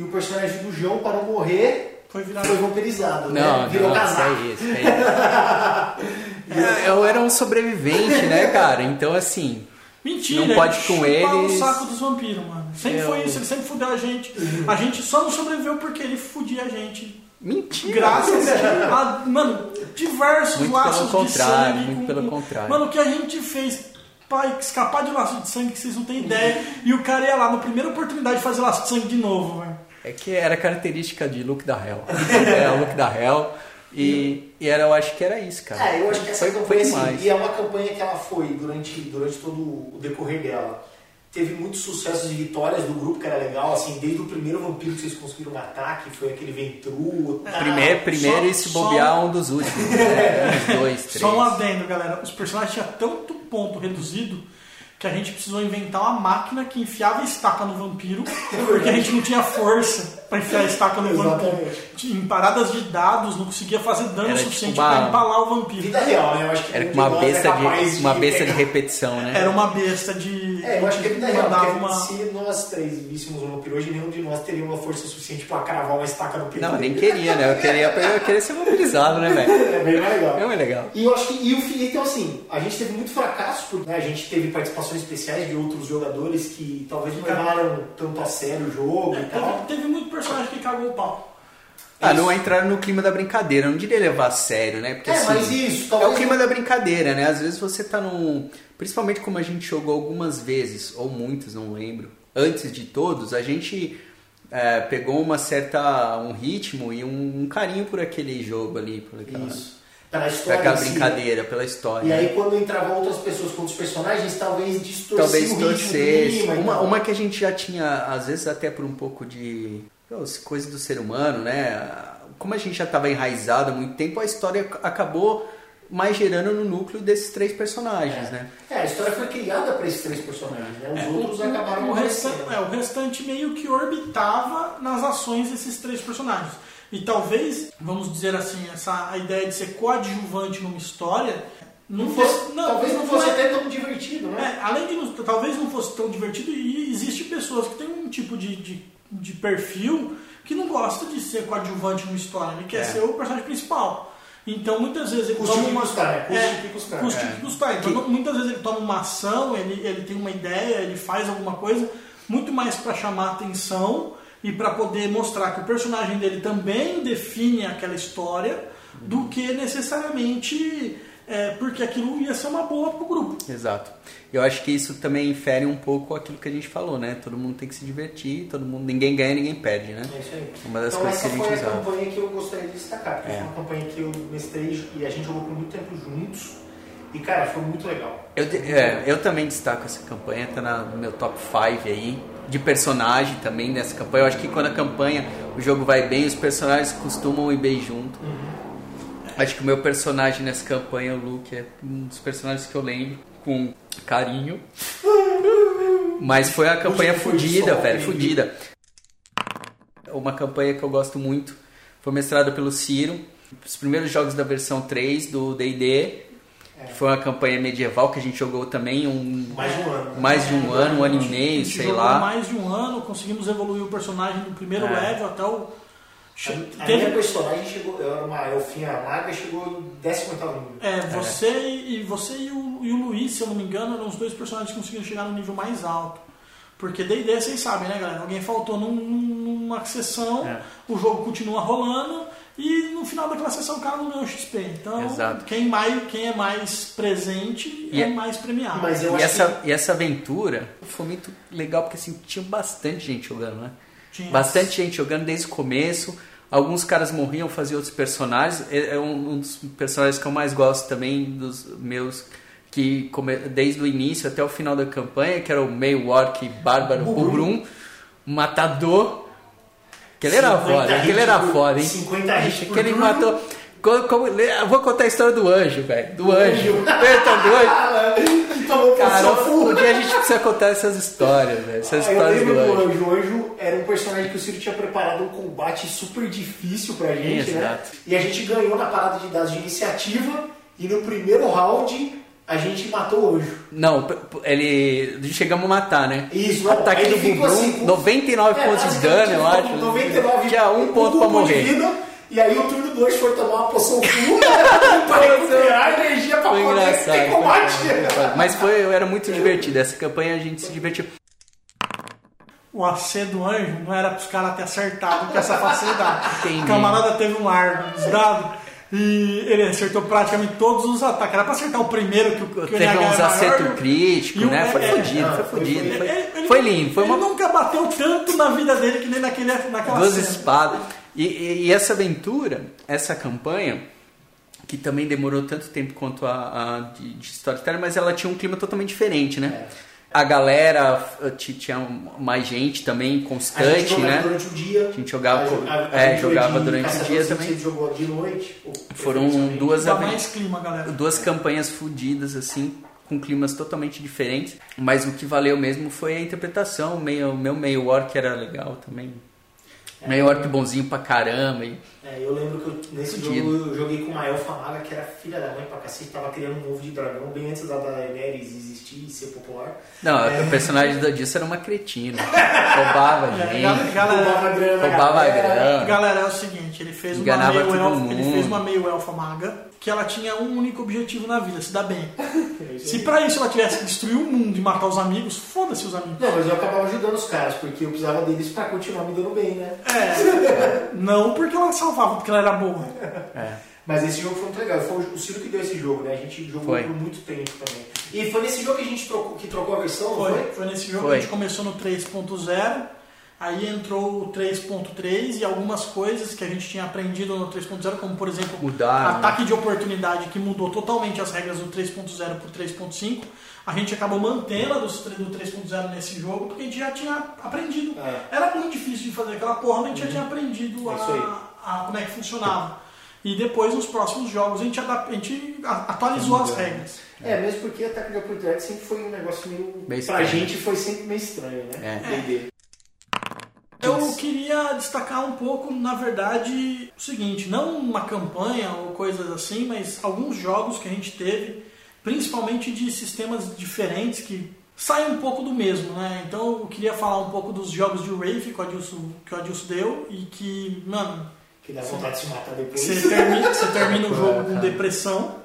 e o personagem do João, para não morrer, Foi virado. foi vampirizado, Não, né? Virou não, casaco. isso aí, isso. É, eu era um sobrevivente, né, cara? Então, assim, Mentira, Não pode ele com eles. o saco dos vampiros, mano. Sempre Eu- foi isso, ele sempre fudeu a gente. A gente só não sobreviveu porque ele fudia a gente. mentira. Graças a, mano, diversos Muito laços pelo de contrário, sangue. muito com- pelo contrário. Mano, o que a gente fez pra escapar de laço de sangue que vocês não têm ideia. E o cara ia lá na primeira oportunidade de fazer laço de sangue de novo, velho. É que era característica de Luke da Hell. É, Luke da Hell. E, e era, eu acho que era isso, cara. É, eu acho que essa foi, campanha, foi assim, e é uma campanha que ela foi durante, durante todo o decorrer dela. Teve muitos sucessos e vitórias do grupo, que era legal, assim, desde o primeiro vampiro que vocês conseguiram matar, que foi aquele Ventru. tal. Primeiro, primeiro só- e se só- bobear um dos últimos. Né? Uns dois, três. Só um adendo, galera. Os personagens tinham tanto ponto reduzido que a gente precisou inventar uma máquina que enfiava a estaca no vampiro, porque a gente não tinha força pra enfiar a estaca no vampiro. Em paradas de dados, não conseguia fazer dano Era suficiente tipo uma- pra empalar o vampiro. Vida real, né? Eu acho que Era uma de é besta, capaz de, uma besta de repetição, né? Era uma besta de. É, eu acho que é real, mandava porque uma. se nós três víssemos um hoje, nenhum de nós teria uma força suficiente pra cravar uma estaca no peito Não, nem queria, né? Eu queria, eu queria ser vampirizado, né, velho? É bem mais legal. É mais legal. E eu acho que e o então assim, a gente teve muito fracasso, porque né, a gente teve participações especiais de outros jogadores que talvez não levaram tanto a sério o jogo e tal. Teve, teve muito personagem que cagou o pau. Ah, não entraram no clima da brincadeira. Eu não diria levar a sério, né? Porque É, assim, mas isso, é o clima da brincadeira, né? Às vezes você tá num. Principalmente como a gente jogou algumas vezes, ou muitas, não lembro. Antes de todos, a gente é, pegou uma certa. um ritmo e um, um carinho por aquele jogo ali, por aquela, Isso. Pela história. em si. brincadeira, pela história. E aí quando entravam outras pessoas com outros personagens, talvez distorcia Talvez o ritmo do torcesse. clima e Uma, tal. uma que a gente já tinha, às vezes até por um pouco de coisa do ser humano, né? Como a gente já estava enraizado há muito tempo, a história acabou mais gerando no núcleo desses três personagens, né? É, a história foi criada para esses três personagens, né? Os É, outros o, acabaram o, restante, aparecendo. é, o restante meio que orbitava nas ações desses três personagens. E talvez, vamos dizer assim, essa a ideia de ser coadjuvante numa história não, Não fosse. fosse- talvez não fosse é- até tão divertido, né? é, além de não- talvez não fosse tão divertido, e existe pessoas que têm um tipo de, de, de perfil que não gosta de ser coadjuvante numa história, ele quer É. ser o personagem principal. Então muitas vezes ele Custe toma o que uma custar, né? Custe é, o que custar. custe o É. que custar. Então, não- muitas vezes ele toma uma ação, ele, ele tem uma ideia, ele faz alguma coisa muito mais para chamar atenção e para poder mostrar que o personagem dele também define aquela história do que necessariamente é, porque aquilo ia ser uma boa pro grupo. Exato. Eu acho que isso também infere um pouco aquilo que a gente falou, né? Todo mundo tem que se divertir, todo mundo, ninguém ganha, ninguém perde, né? É isso aí. Uma das então coisas que essa a gente foi a usava. campanha que eu gostaria de destacar, porque É. foi uma campanha que eu mestrei e a gente jogou por muito tempo juntos. E cara, foi muito legal. Eu, é, eu também destaco essa campanha, tá na- no meu top 5 aí. De personagem também nessa campanha. Eu acho que quando a campanha, o jogo vai bem, os personagens costumam ir bem junto. Acho que o meu personagem nessa campanha, o Luke, é um dos personagens que eu lembro com carinho. Mas foi a campanha fodida, velho, fodida. Uma campanha que eu gosto muito foi mestrada pelo Ciro. Os primeiros jogos da versão 3 do D&D. que Foi uma campanha medieval que a gente jogou também um, Mais de um ano. mais de um ano, um ano e A meio, gente sei lá. mais de um ano, conseguimos evoluir o personagem do primeiro É. level até o. A, a Teve- minha personagem chegou, eu era uma elfinha maga, chegou no 18 nível. É, você e você e o, e o Luiz, se eu não me engano, eram os dois personagens que conseguiram chegar no nível mais alto. Porque D&D, vocês sabem, né, galera? Alguém faltou num- num- numa sessão, É. o jogo continua rolando e no final daquela sessão o cara não ganhou XP. Então, Exato. Quem, mais, quem é mais presente E é é- mais premiado. Mas eu E essa, e essa aventura foi muito legal porque assim, tinha bastante gente jogando, né? Tinha- Bastante gente jogando desde o começo. Alguns caras morriam, faziam outros personagens. É é um, um dos personagens que eu mais gosto também, dos meus, que desde o início até o final da campanha, que era o orc bárbaro Bubrum. Bubrum, matador. Que ele era 50 foda, aquele era foda, hein? 50 hits Que ele matou. Como, como- eu vou contar a história do anjo, velho. Do anjo. do anjo. tomou Cara, dia a gente precisa contar essas histórias, velho. Essas Ah, eu histórias lembro do anjo. O anjo era um personagem que o Ciro tinha preparado um combate super difícil pra gente, né? Exato. E a gente ganhou na parada de dados de iniciativa e no primeiro round a gente matou o anjo. Não, ele. Chegamos a matar, né? Isso, não, Ataque aí do Bubrum, assim, com- 99 É, pontos de basicamente, dano, eu acho. com 99 Tinha um ponto pra morrer. vida, e aí o turno 2 foi tomar uma poção full pra recuperar energia pra Foi poder ter combate. foi. Mas foi, era muito divertido. Essa campanha a gente se divertiu. O AC do anjo não era pros caras ter acertado com essa facilidade. Entendi. O camarada teve um dos dados e ele acertou praticamente todos os ataques. Era pra acertar o primeiro que, o- que o Teve é uns maior, acertos críticos, o- né? Foi é, fodido, não, foi foi- fodido. foi- Foi, Ele- ele- foi lindo, foi ele uma nunca bateu tanto na vida dele que nem naquele, naquela duas cena. espadas. E, e- e essa aventura, essa campanha, que também demorou tanto tempo quanto a, a de, de Storytelling, mas ela tinha um clima totalmente diferente, né? A galera ti- tinha mais gente também A gente constante, jogava né? durante o dia. A gente jogava- A- a- a é, jogava de durante o dia também. A gente jogou de noite. Foram duas clima, galera. duas campanhas fodidas assim com climas totalmente diferentes mas o que valeu mesmo foi a interpretação o meio, meu meio orc era legal também meio orc bonzinho pra caramba e É, eu lembro que eu- nesse Fudido. jogo eu joguei com uma elfa maga que era filha da mãe pra cacete, tava criando um ovo de dragão bem antes da Daenerys existir e ser popular. não o personagem da disso era uma cretina roubava É, gente gal- galera, Roubava grana, roubava galera. grana galera, é o seguinte, ele fez uma Enganava meio todo elfa, ele fez uma meio elfa maga que ela tinha um único objetivo na vida, se dar bem. É Se pra isso ela tivesse que destruir o mundo e matar os amigos, foda-se os amigos. Não, mas eu acabava ajudando os caras, porque eu precisava deles pra continuar me dando bem, né? É, não porque ela salvava, porque ela era boa. Mas esse jogo foi muito legal. Foi o Ciro que deu esse jogo, né? A gente jogou Foi. por muito tempo também. E foi nesse jogo que a gente trocou, que trocou a versão, Foi, foi? foi nesse jogo Foi. a gente começou no 3.0, aí entrou o 3.3 e algumas coisas que a gente tinha aprendido no 3.0, como por exemplo Mudaram, ataque de oportunidade, que mudou totalmente as regras do 3.0 para o 3.5. A gente acabou mantendo a do 3.0 nesse jogo porque a gente já tinha aprendido. É. Era muito difícil de fazer aquela porra, mas a gente já tinha aprendido É a, a como é que funcionava. E depois, nos próximos jogos, a gente, adap- a gente a- atualizou as regras. É, mesmo porque ataque de oportunidade sempre foi um negócio meio. Meio pra gente foi sempre meio estranho, né? É. D&D. Eu queria destacar um pouco, na verdade, o seguinte, não uma campanha ou coisas assim, mas alguns jogos que a gente teve, principalmente de sistemas diferentes que saem um pouco do mesmo, né? Então eu queria falar um pouco dos jogos de Wraith que o Adilson, que o Adilson deu e que, mano, Que dá vontade de se matar depois. você termina, você termina o jogo com depressão,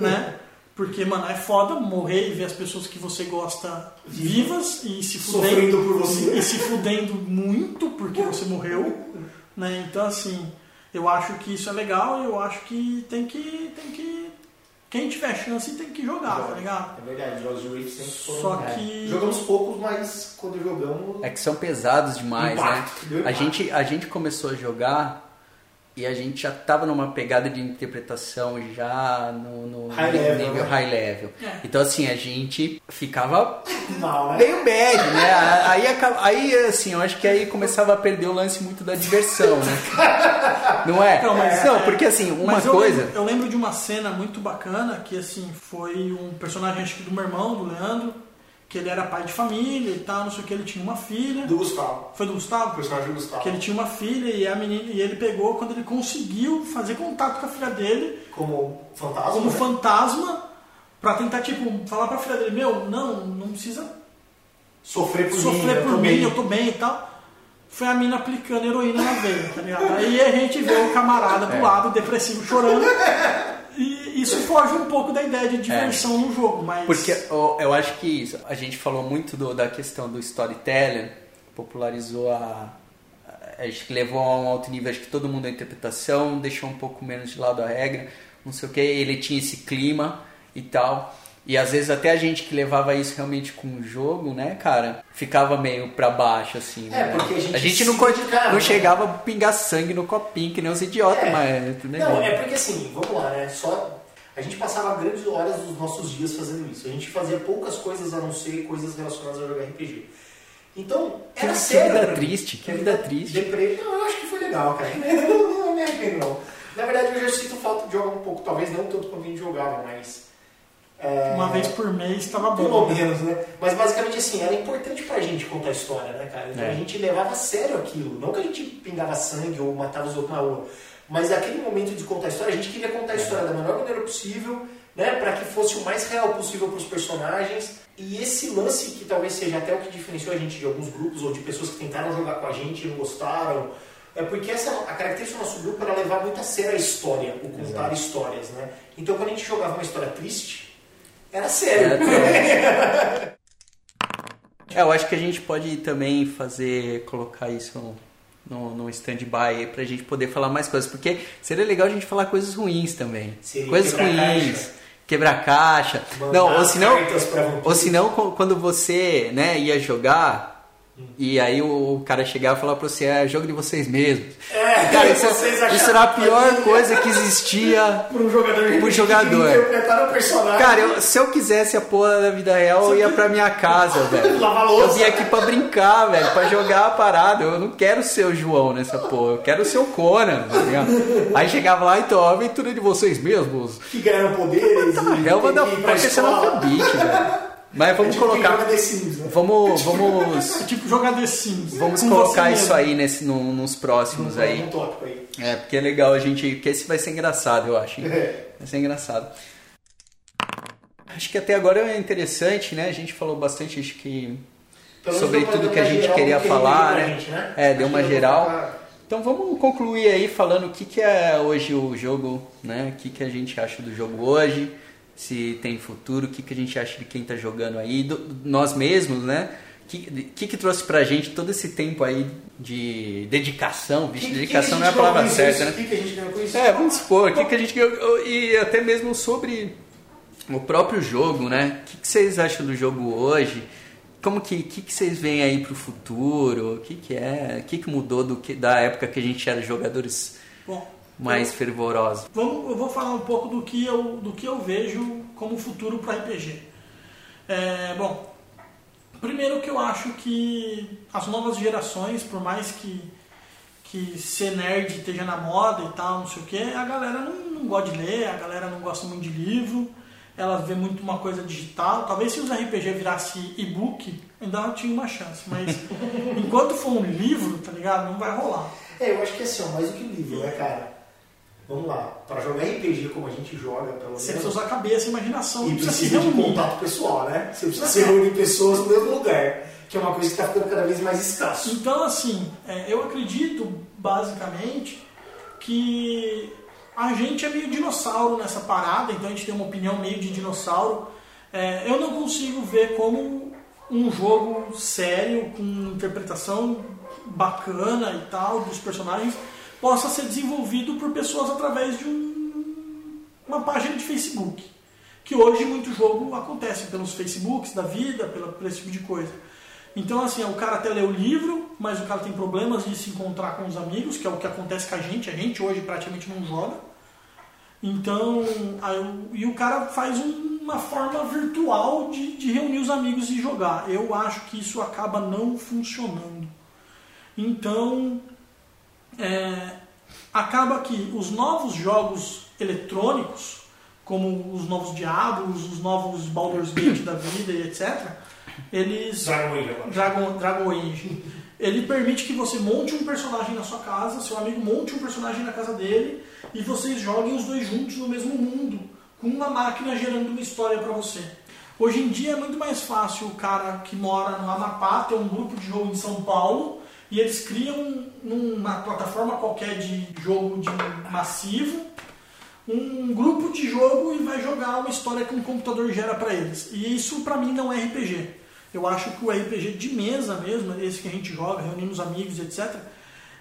né? Porque, mano, é foda morrer e ver as pessoas que você gosta vivas e se fudendo, Sofrendo por você. e se fudendo muito porque você morreu, né? Então, assim, eu acho que isso é legal e eu acho que tem que, tem que quem tiver chance tem que jogar, tá ligado? É verdade, jogos de Rift sempre foram. Só é. que- Jogamos poucos, mas quando jogamos. É que são pesados demais, Impacto, deu né? A impacto. gente, a gente começou a jogar e a gente já tava numa pegada de interpretação já no, no High level, nível né? high level. É. Então assim, a gente ficava Mal, né? meio bad, né? Aí, aí assim, eu acho que aí começava a perder o lance muito da diversão, né? Não é? Não, mas- Não, porque assim, uma Mas eu coisa... Lembro, eu lembro de uma cena muito bacana que assim foi um personagem acho que do meu irmão, do Leandro, que ele era pai de família e tal, não sei o que, ele tinha uma filha. Do Gustavo. Foi do O Gustavo? personagem do Gustavo. Que ele tinha uma filha e a menina e ele pegou quando ele conseguiu fazer contato com a filha dele Como fantasma. como né? fantasma pra tentar tipo falar pra filha dele, meu, não, não precisa Sofrer por mim. sofrer eu por tô mim, bem. eu tô bem e tal. Foi a mina aplicando heroína na veia, tá ligado? Aí a gente vê o camarada do lado, depressivo, chorando. E isso foge um pouco da ideia de diversão no jogo, mas. Porque ó, eu acho que isso, a gente falou muito do- da questão do storytelling, popularizou a. a- Acho que levou a um alto nível, acho que todo mundo a interpretação, deixou um pouco menos de lado a regra, não sei o que, ele tinha esse clima e tal. E às vezes até a gente que levava isso realmente com o jogo, né, cara, ficava meio pra baixo, assim. É, né? porque a gente não, se co- dedicava, não né? chegava a pingar sangue no copinho, que nem os idiotas, É. mas. Tudo Não, é porque assim, vamos lá, né? Só a gente passava grandes horas dos nossos dias fazendo isso. A gente fazia poucas coisas a não ser coisas relacionadas a jogar RPG. Então, Que- era que sério. vida pra mim. triste, que vida triste. Deprê... Não, eu acho que foi legal, cara. Não, não me arrependo, não. Na verdade, eu já sinto falta de jogar um pouco. Talvez não tanto quanto a gente jogava, mas... é, Uma vez por mês tava bom. Pelo menos, né? Mas basicamente assim, era importante pra gente contar a história, né, cara? Então É. a gente levava a sério aquilo. Não que a gente pingava sangue ou matava os outros na rua. Mas aquele momento de contar a história, a gente queria contar a história da melhor maneira possível, né? Pra que fosse o mais real possível pros personagens. E esse lance que talvez seja até o que diferenciou a gente de alguns grupos ou de pessoas que tentaram jogar com a gente e não gostaram. É porque essa, a característica do nosso grupo era levar muito a sério a história, o contar histórias, né? Então quando a gente jogava uma história triste, era sério. É, eu acho que a gente pode também fazer, colocar isso no, no stand-by pra gente poder falar mais coisas, porque seria legal a gente falar coisas ruins também. Seria coisas ruins. caixa. Quebrar caixa. Mandar Não, ou senão, ou senão quando você né, ia jogar e aí o cara chegava e falava pra você, é jogo de vocês mesmos. É, Cara, isso, acharam isso era a que pior fazia- coisa que existia Para um jogador Pro jogador. que interpretar o personagem. Cara, eu- se eu quisesse a porra da vida real, eu ia pra minha casa, velho. Lavar Eu vim aqui pra brincar, velho, pra jogar a parada. Eu não quero ser o João nessa porra, eu quero ser o Conan, tá ligado? Aí chegava lá, então, a aventura de vocês mesmos. que ganharam poderes. e É uma da tem que ir pra é beat, velho. Mas vamos É tipo colocar. joga The Sims, né? Vamos, vamos, É tipo jogar The Sims. vamos colocar você isso mesmo. aí nesse, num- nos próximos aí. Um tópico aí. É, porque é legal a gente. Que esse vai ser engraçado, eu acho. É. Vai ser engraçado. Acho que até agora é interessante, né? A gente falou bastante, acho que. Pelo sobre tudo que a gente queria que falar, né? gente, né? É, deu uma geral. Então vamos concluir aí falando o que, que é hoje o jogo, né? O que, que a gente acha do jogo hoje, se tem futuro, o que, que a gente acha de quem tá jogando aí, do- nós mesmos, né? O que, que, que trouxe pra gente todo esse tempo aí de dedicação? Vixe, Que- dedicação que não é a palavra certa, né? O que que a gente ganhou com isso? É, vamos supor, o que, que a gente ganhou, e até mesmo sobre o próprio jogo, né? O que, que vocês acham do jogo hoje? Como que, que, que vocês veem aí pro futuro? O que, que é? O que, que mudou do que, da época que a gente era jogadores Bom, mais fervorosos? Vamos, eu vou falar um pouco do que eu, do que eu vejo como futuro para RPG. É, bom, primeiro que eu acho que as novas gerações, por mais que, que ser nerd esteja na moda e tal, não sei o que, a galera não, não gosta de ler, a galera não gosta muito de livro, ela vê muito uma coisa digital. Talvez se os RPG virasse e-book, ainda tinha uma chance, mas enquanto for um livro, tá ligado? Não vai rolar. É, eu acho que é assim, ó, mais do que livro, né, cara? Vamos lá. Pra jogar RPG como a gente joga, pelo Você menos. precisa usar a cabeça, imaginação, E precisa precisa de contato pessoal, né? Você precisa se reunir pessoas no mesmo lugar, que é uma coisa que está ficando cada vez mais escasso. Então, assim, é, eu acredito, basicamente, que a gente é meio dinossauro nessa parada, então a gente tem uma opinião meio de dinossauro. É, eu não consigo ver como um jogo sério, com interpretação bacana e tal dos personagens, possa ser desenvolvido por pessoas através de um- uma página de Facebook. que hoje muito jogo acontece pelos Facebooks da vida, pela, por esse tipo de coisa. Então, assim, o cara até lê o livro, mas o cara tem problemas de se encontrar com os amigos, que é o que acontece com a gente. A gente hoje praticamente não joga. Então, aí, e o cara faz um- uma forma virtual de, de reunir os amigos e jogar. Eu acho que isso acaba não funcionando. Então, é, acaba que os novos jogos eletrônicos, como os novos Diablos, os novos Baldur's Gate da vida e etc., eles Dragon Age agora. Dragon, Dragon Age. Ele permite que você monte um personagem na sua casa, seu amigo monte um personagem na casa dele e vocês joguem os dois juntos no mesmo mundo, com uma máquina gerando uma história para você. Hoje em dia é muito mais fácil o cara que mora no Amapá ter um grupo de jogo em São Paulo e eles criam numa plataforma qualquer de jogo de massivo um grupo de jogo e vai jogar uma história que um computador gera para eles. E isso para mim não é RPG. Eu acho que o RPG de mesa mesmo, esse que a gente joga, reunindo os amigos, etc.,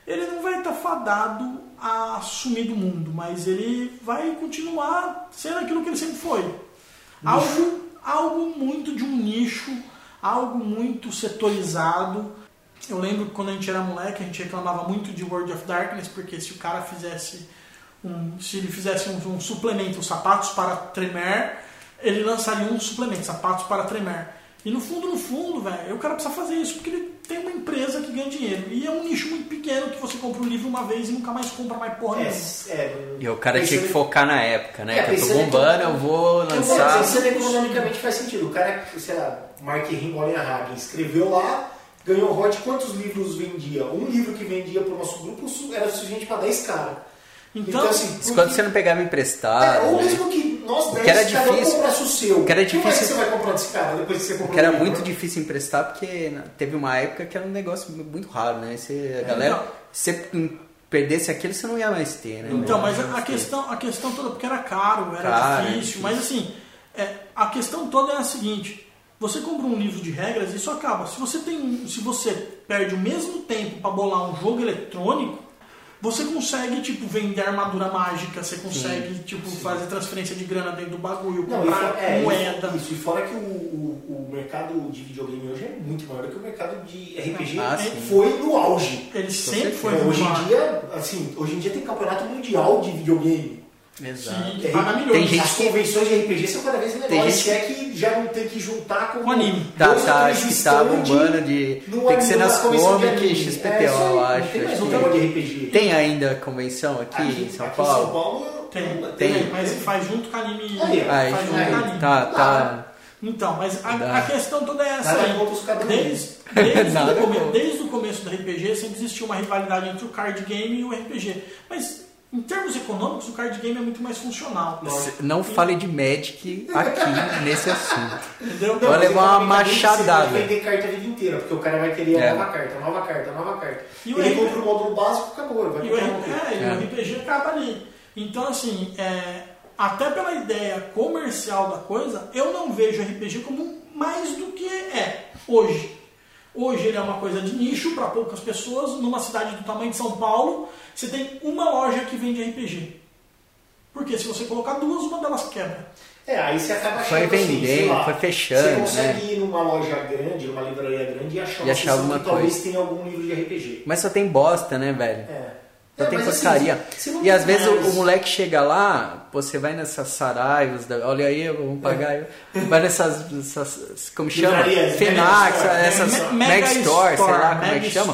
ele não vai estar fadado a sumir do mundo, mas ele vai continuar sendo aquilo que ele sempre foi. Algo, algo muito de um nicho, algo muito setorizado. Eu lembro que quando a gente era moleque, a gente reclamava muito de World of Darkness, porque se o cara fizesse um, se ele fizesse um, um suplemento, sapatos para tremer, ele lançaria um suplemento, sapatos para tremer. E no fundo, no fundo, velho, o cara precisa fazer isso porque ele tem uma empresa que ganha dinheiro. E é um nicho muito pequeno que você compra um livro uma vez e nunca mais compra mais porra É, nenhuma. é, E o cara tinha que pensando- focar na época, né? É, que eu tô bombando, eu vou lançar. pensando economicamente faz sentido. O cara, sei lá, Mark Rimbolinha Hagen, escreveu lá, ganhou hot, quantos livros vendia? Um livro que vendia pro nosso grupo era suficiente para 10 caras. Então, assim, Isso quando você não pegava emprestado. É, ou né? mesmo que nós 10 que era cada um difícil- comprasse o seu. que era que mais difícil- você vai comprar desse cara depois que você comprou Porque era o muito difícil emprestar, porque né, teve uma época que era um negócio muito raro, né? Você, a galera, então. se você perdesse aquilo, você não ia mais ter, né? Então, mas a, questão, a questão toda, porque era caro, era Caro, difícil, é difícil. mas assim, é, a questão toda é a seguinte: você compra um livro de regras e isso acaba. Se você tem, se você perde o mesmo tempo para bolar um jogo eletrônico, você consegue tipo vender armadura mágica, você consegue tipo fazer transferência de grana dentro do bagulho, Não, comprar fora, é, moeda. Isso, e fora que o, o, o mercado de videogame hoje é muito maior do que o mercado de RPG. Ah, sim. foi no auge. Ele sempre foi É, hoje muito em dia, assim, hoje em dia tem campeonato mundial de videogame. Exato. que É, tem gente As convenções de RPG são cada vez Tem menores, gente se é que já não tem que juntar com, Com anime. Tá, tá, acho que tá bombando de. Tem que ser nas Comic. XPTO, É, eu não acho. Tem mais um de RPG. Tem ainda convenção aqui, aqui, em São aqui Paulo? em São Paulo Tem, tem, tem, mas faz junto com anime. Aí, Aí, faz junto com anime. tá, tá. Então, mas a, a questão toda é essa aí. Desde, desde, o come- contra. desde o começo do RPG sempre existiu uma rivalidade entre o card game e o RPG. Mas em termos econômicos, o card game é muito mais funcional. Não fale de Magic aqui nesse assunto. Entendeu? Vai levar uma Você machadada. vai vender carta a vida inteira, porque o cara vai querer É. a nova carta, nova carta, nova carta. E ele compra o módulo básico, acabou. Vai E o, é, e É. o RPG acaba ali. Então, assim, é, até pela ideia comercial da coisa, eu não vejo RPG como mais do que é hoje. Hoje ele é uma coisa de nicho para poucas pessoas. Numa cidade do tamanho de São Paulo, você tem uma loja que vende RPG. Porque se você colocar duas, uma delas quebra. É, aí você acaba Foi achando assim, vendendo, lá, foi fechando, Você consegue ir numa loja grande, numa livraria grande e achar E achar alguma que talvez coisa. tenha algum livro de RPG. Mas só tem bosta, né, velho? É. Só É, tem assim, porcaria. não e às vezes o, o moleque chega lá, você vai nessas saraivos, da- olha aí, vamos pagar. aí. Vai nessas, essas, como chama? Fenax, Store, essas Mega Store, sei lá como é que chama.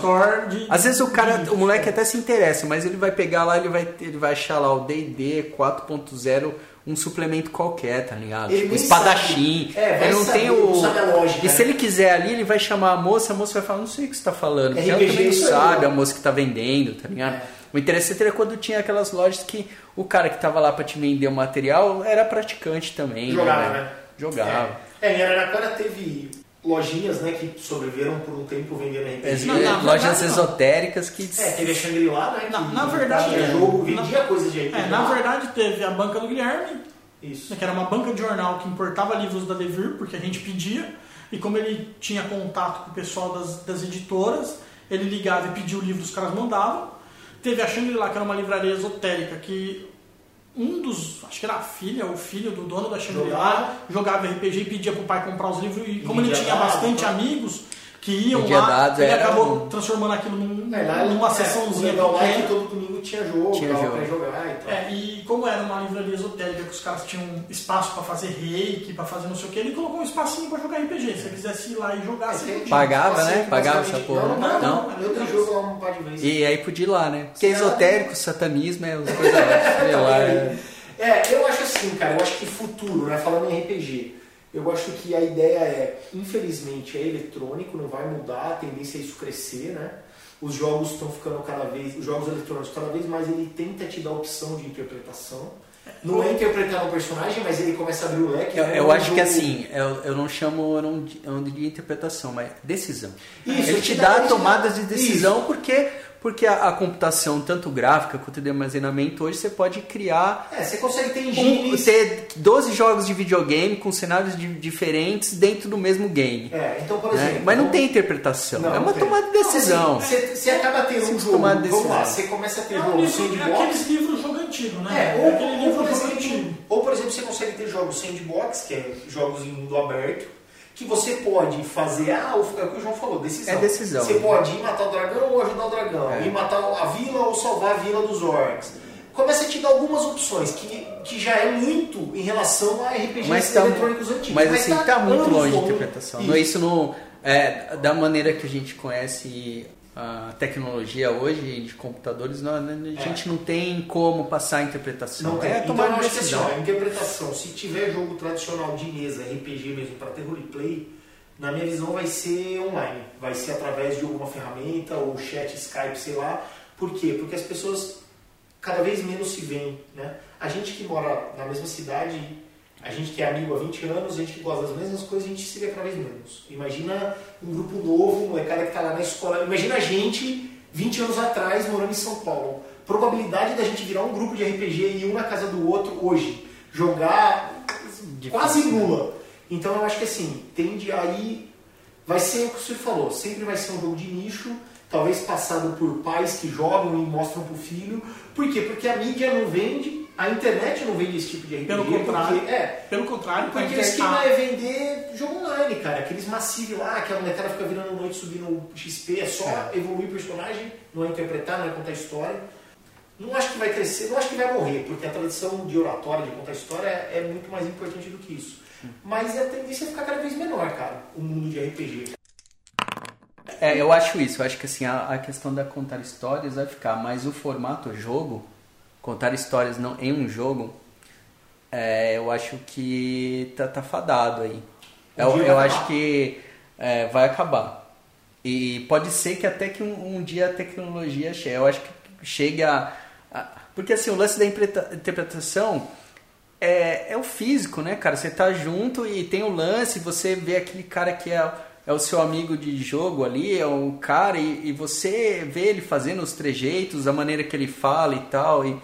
De- Às vezes o cara, de- o moleque até se interessa, mas ele vai pegar lá, ele vai, ele vai achar lá o D&D 4.0, um suplemento qualquer, tá ligado? Ele Tipo, espadachim. É, vai ele não saber, tem não o... sabe a lógica, E se né? ele quiser ali, ele vai chamar a moça, a moça vai falar, não sei o que você tá falando, porque ela RPG também não isso aí, sabe, né? a moça que tá vendendo, tá ligado? É. O interessante era quando tinha aquelas lojas que o cara que tava lá pra te vender o material era praticante também. Jogava, velho? né? Jogava. É, é, em Araraquara teve lojinhas né, que sobreviveram por um tempo vendendo RPG. As- Não, na lojas verdade, não. esotéricas que. É, teve a Shangri-La, né? Na- que na verdade, tinha é. jogo, Na- vendia coisas de RPG. É, na verdade teve a banca do Guilherme, Isso. que era uma banca de jornal que importava livros da Devir, porque a gente pedia, e como ele tinha contato com o pessoal das, das editoras, ele ligava e pedia o livro, os caras mandavam. Teve a Shangri-La, que era uma livraria esotérica, que um dos, acho que era a filha o filho do dono da Shangri-La, Jogava. jogava RPG e pedia pro pai comprar os livros. E como ele Pedia tinha bastante tá? amigos que iam lá, dados, ele acabou um- transformando aquilo num, É, lá, numa é, sessãozinha legal lá é que pequena. todo domingo tinha jogo, Tinha jogo. pra jogar e tal. É, e como era uma livraria esotérica que os caras tinham espaço pra fazer reiki, pra fazer não sei o que, ele colocou um espacinho pra jogar RPG. Se ele quisesse ir lá e jogar, você É, podia. Pagava, Assim, né? Pagava essa porra. Não, Não, não, não. Eu tenho jogo lá um par de vezes. E aí podia ir lá, né? Porque Sim. esotérico, satanismo, é as coisas. sei lá. é- É, eu acho assim, cara, eu acho que futuro, né? Falando em RPG, eu acho que a ideia é, infelizmente, é eletrônico, não vai mudar, a tendência é isso crescer, né? Os jogos estão ficando cada vez, os jogos eletrônicos cada vez mais ele tenta te dar opção de interpretação. Não é interpretar um personagem, mas ele começa a abrir o leque. Eu, né? eu acho que assim, eu, eu não chamo, eu não, eu não diria interpretação, mas decisão. Isso, Ele te te dá- dá ele te dá- tomadas de decisão porque, porque a, a computação, tanto gráfica quanto de armazenamento, hoje você pode criar É, você consegue ter um, engines. ter 12 jogos de videogame com cenários di- diferentes dentro do mesmo game. É, então, por né? exemplo. Mas não vamos- tem interpretação, Não, é uma não tem. tomada de decisão. Não, assim, Você, você acaba tendo um jogo. tomada de Vamos lá, decisão. você começa a ter É, um jogo é sandbox. aqueles livros jogo antigo, né? É, É ou, aquele ou, livro por jogo exemplo, antigo. ou, por exemplo, você consegue ter jogos sandbox, que é jogos em mundo aberto, que você pode fazer, ah, o- é o que o João falou, decisão. É decisão. Você pode ir matar o dragão ou ajudar o dragão, É. ir matar a vila ou salvar a vila dos orcs. Começa a te dar algumas opções, que, que já é muito em relação a RPGs Mas, tá, eletrônicos antigos. mas assim, tá muito anos longe de longe. interpretação. Não, isso não. É, da maneira que a gente conhece a tecnologia hoje de computadores, não, a gente não tem como passar a interpretação. Não. É então, tomar assim, decisão. a interpretação, se tiver jogo tradicional de mesa, RPG mesmo, para ter roleplay, na minha visão vai ser online. Vai ser através de alguma ferramenta, ou chat, Skype, sei lá. Por quê? Porque as pessoas cada vez menos se veem, né? A gente que mora na mesma cidade, a gente que é amigo há 20 anos, a gente que gosta das mesmas coisas, a gente se vê cada vez menos. Imagina um grupo novo, um molecada que está lá na escola. Imagina a gente 20 anos atrás morando em São Paulo. Probabilidade da gente virar um grupo de RPG e ir um na casa do outro hoje. Jogar quase nula. Então eu acho que assim, tende aí. Vai ser o que você falou, sempre vai ser um jogo de nicho, talvez passado por pais que jogam e mostram pro filho. Por quê? Porque a mídia não vende, a internet não vende esse tipo de RPG. Pelo contrário. Porque, é, Pelo contrário, porque a o esquema internet- é vender jogo online, cara. Aqueles massivos lá, que a molecada fica virando noite subindo o XP, é só evoluir o personagem, não é interpretar, não é contar história. Não acho que vai crescer, não acho que vai morrer, porque a tradição de oratória, de contar história, é é muito mais importante do que isso. Mas a tendência é ficar cada vez menor, cara, o mundo de RPG. É, eu acho isso. Eu acho que assim, a, a questão da contar histórias vai ficar, mas o formato jogo, contar histórias não, em um jogo, é, eu acho que tá, tá fadado aí. Um Eu, vai eu acho que é, vai acabar. E pode ser que até que um, um dia a tecnologia chegue. Eu acho que chegue a, Porque assim, o lance da interpreta- interpretação é, é o físico, né, cara? Você tá junto e tem o lance, você vê aquele cara que é, é o seu amigo de jogo ali, é o cara, e, e você vê ele fazendo os trejeitos, a maneira que ele fala e tal, e,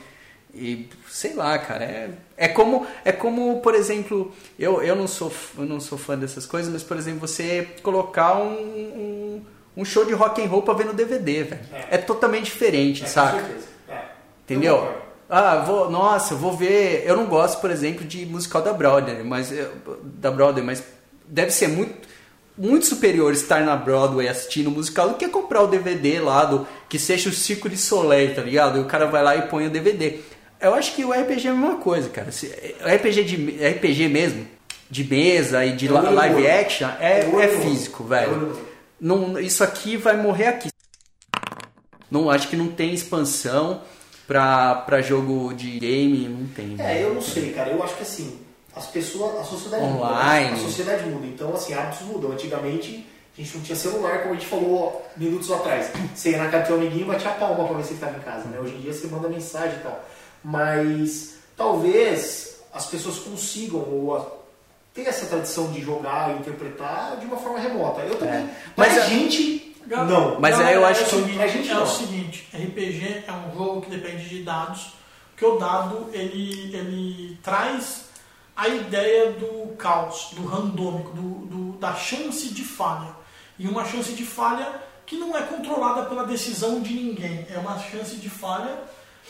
e sei lá, cara, é, é como, é como, por exemplo, eu, eu, não sou, eu não sou fã dessas coisas, mas, por exemplo, você colocar um, um, um show de rock and roll pra ver no DVD, velho. É. É. totalmente diferente, É, com saca? certeza. É. Eu Entendeu? Ah, vou, nossa, vou ver. Eu não gosto, por exemplo, de musical da Broadway, mas eh, da Broadway, mas deve ser muito muito superior estar na Broadway assistindo o musical do que comprar o DVD lá do que seja o Circo de Soleil, tá ligado? E o cara vai lá e põe o DVD. Eu acho que o RPG é a mesma coisa, cara. Se- O RPG de RPG mesmo, de mesa e de É live action é, É é físico, É velho. olho. Não, isso aqui vai morrer aqui. Não acho que não tem expansão pra, pra jogo de game, não tem. É, eu não sei, cara. Eu acho que assim, as pessoas, a sociedade Online. muda. né? A sociedade muda. Então, assim, hábitos mudam. Antigamente, a gente não tinha celular, como a gente falou minutos atrás. Você ia na casa do teu amiguinho e batia a palma pra ver se ele estava em casa, né? Hoje em dia você manda mensagem e tal. Mas talvez as pessoas consigam ou a- ter essa tradição de jogar e interpretar de uma forma remota. Eu também. É. Mas Mas a a- gente. Gal- Não. Mas aí eu acho é o que- seguinte, a gente é não. o seguinte, RPG é um jogo que depende de dados, que o dado ele, ele traz a ideia do caos, do randômico, do, do- da chance de falha. E uma chance de falha que não é controlada pela decisão de ninguém, é uma chance de falha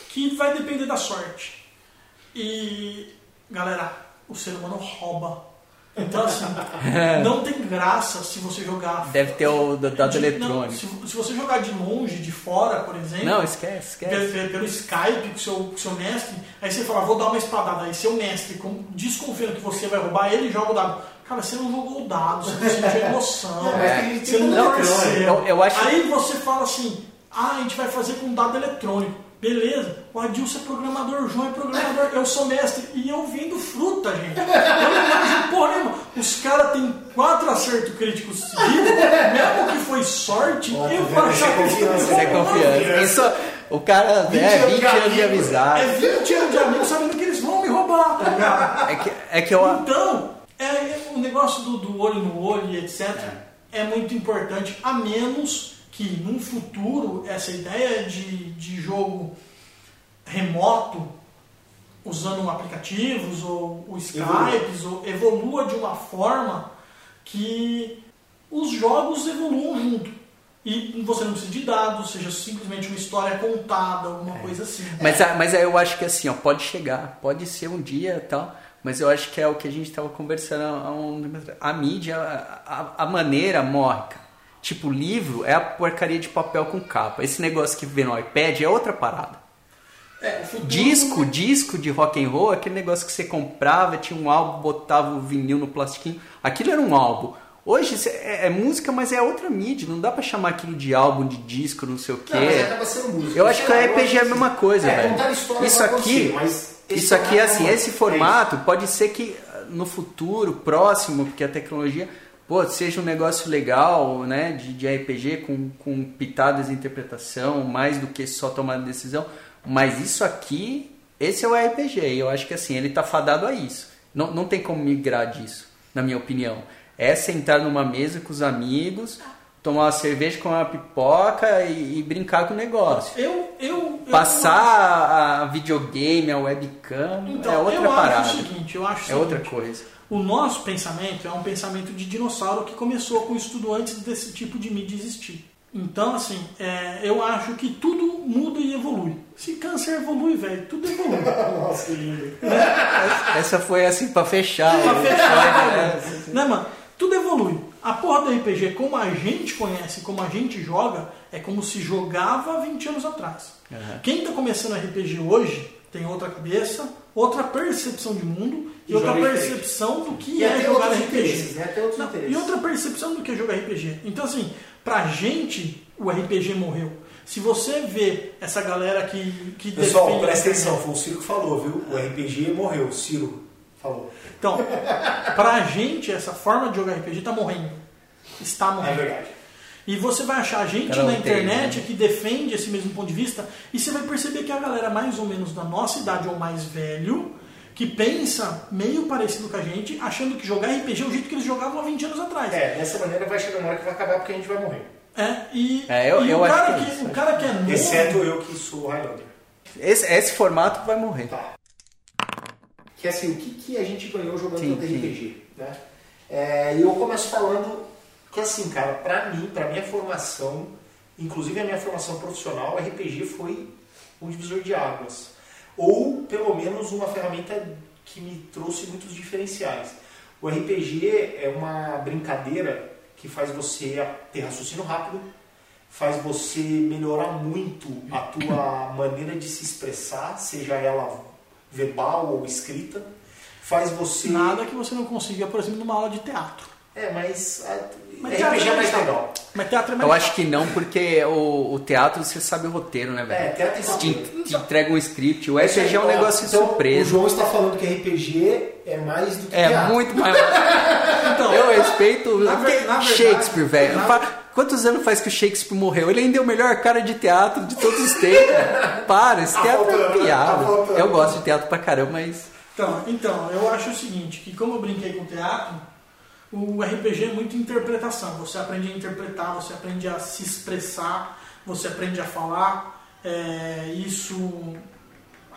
que vai depender da sorte. E, galera, o ser humano rouba. Então, assim, não tem graça se você jogar. Deve ter o da- dado de- eletrônico. se, se você jogar de longe, de fora, por exemplo. Não, esquece, Pelo, esquece. pelo- pelo Skype com o seu, o seu mestre, aí você fala, vou dar uma espadada. Aí seu mestre, com, desconfiando que você vai roubar, ele joga o dado. Cara, você não jogou o dado, você não sentiu emoção, É. você não Não, torceu. eu- eu acho- Aí você fala assim, ah, a gente vai fazer com dado eletrônico. Beleza, o Adilson é programador, o João é programador, eu sou mestre e eu vendo fruta, gente. Eu não manjo porra nenhuma. Os caras têm quatro acertos críticos seguidos, mesmo que foi sorte, Ó, tá eu vendo? vou Isso é achar que confiança, é. Isso, o cara 20 é anos 20 de anos de amigo. amizade. é 20 anos de amigos sabendo que eles vão me roubar, tá ligado? É que, é que eu. Então, é, é, o negócio do, do olho no olho e etc. É. muito importante, a menos que num futuro essa ideia de, de jogo remoto, usando aplicativos ou o Skype, ou evolua de uma forma que os jogos evoluam junto. E você não precisa de dados, seja simplesmente uma história contada, alguma coisa assim. Mas, a- mas eu acho que assim, ó, pode chegar, pode ser um dia e tal, mas eu acho que é o que a gente estava conversando há um. A mídia, a, a- a maneira morre, cara. Tipo, livro é a porcaria de papel com capa. Esse negócio que vê no iPad é outra parada. É, o futuro- Disco, disco de rock and roll, aquele negócio que você comprava, tinha um álbum, botava o vinil no plastiquinho. Aquilo era um álbum. Hoje é, é música, mas é outra mídia. Não dá pra chamar aquilo de álbum, de disco, não sei o quê. Não, mas acaba sendo música. Eu acho que o RPG é a mesma coisa, é, velho. Isso aqui, esse isso aqui assim, não- esse é formato pode ser que ah, no futuro próximo, porque a tecnologia, pô, seja um negócio legal, né, de, de RPG com, com pitadas de interpretação, mais do que só tomar decisão. Mas isso aqui, esse é o RPG. E eu acho que assim, ele tá fadado a isso. Não, não tem como migrar disso, na minha opinião. É sentar numa mesa com os amigos, tomar uma cerveja, comer uma pipoca e, e brincar com o negócio. Eu, eu, eu Passar a videogame, a webcam, Então, é outra eu parada. acho o seguinte, eu acho é outra seguinte, coisa. O nosso pensamento é um pensamento de dinossauro que começou com o estudo antes desse tipo de mídia existir. Então, assim, é, eu acho que tudo muda e evolui. Se câncer evolui, velho, tudo evolui. Nossa, que lindo. Essa foi assim pra fechar. Pra o fechar, episódio, né? né, mano? Tudo evolui. A porra do RPG, como a gente conhece, como a gente joga, é como se jogava 20 anos atrás. Quem tá começando RPG hoje tem outra cabeça, outra percepção de mundo e, E outra percepção do que E é jogar RPG. né? Não, e outra percepção do que é jogar RPG. Então, assim, pra gente, o RPG morreu. Se você vê essa galera que, que Pessoal, presta atenção, foi o Ciro que falou, viu? O RPG morreu, o Ciro falou. Então, pra gente, essa forma de jogar RPG tá morrendo. Está É morrendo. verdade. E você vai achar gente na tem, internet né? que defende esse mesmo ponto de vista e você vai perceber que a galera mais ou menos da nossa idade ou mais velho que pensa meio parecido com a gente, achando que jogar RPG é o jeito que eles jogavam há 20 anos atrás. É, dessa maneira vai chegar uma hora que vai acabar porque a gente vai morrer. É, e, É, eu- e eu o, cara que é que, isso, o cara que é novo. Exceto eu que sou Highlander. Esse, esse formato vai morrer. Tá. Que assim, o que, que a gente ganhou jogando Sim, tanto sim. RPG, né? É, E eu começo falando que assim, cara, pra mim, pra minha formação, inclusive a minha formação profissional, RPG foi um divisor de águas. Ou, pelo menos, uma ferramenta que me trouxe muitos diferenciais. O RPG é uma brincadeira que faz você ter raciocínio rápido, faz você melhorar muito a tua maneira de se expressar, seja ela verbal ou escrita, faz você Nada que você não consiga, por exemplo, numa aula de teatro. é, mas, Mas RPG é teatro mais é legal. Mas teatro é mais Eu acho que não, porque o, o teatro você sabe o roteiro, né, velho? É, teatro te, tem- te entrega um script. O RPG é um Ó, negócio de então, O surpresa. João está falando que RPG é mais do que É teatro. muito mais. Então, Eu respeito Na na Shakespeare, velho. Quantos anos faz que o Shakespeare morreu? Ele ainda é o melhor cara de teatro de todos os tempos. Para, esse Tá teatro faltando, é piada. Eu gosto de teatro pra caramba, mas. Então, então, eu acho o seguinte, que como eu brinquei com teatro, o RPG é muito interpretação. Você aprende a interpretar, você aprende a se expressar, você aprende a falar. É, isso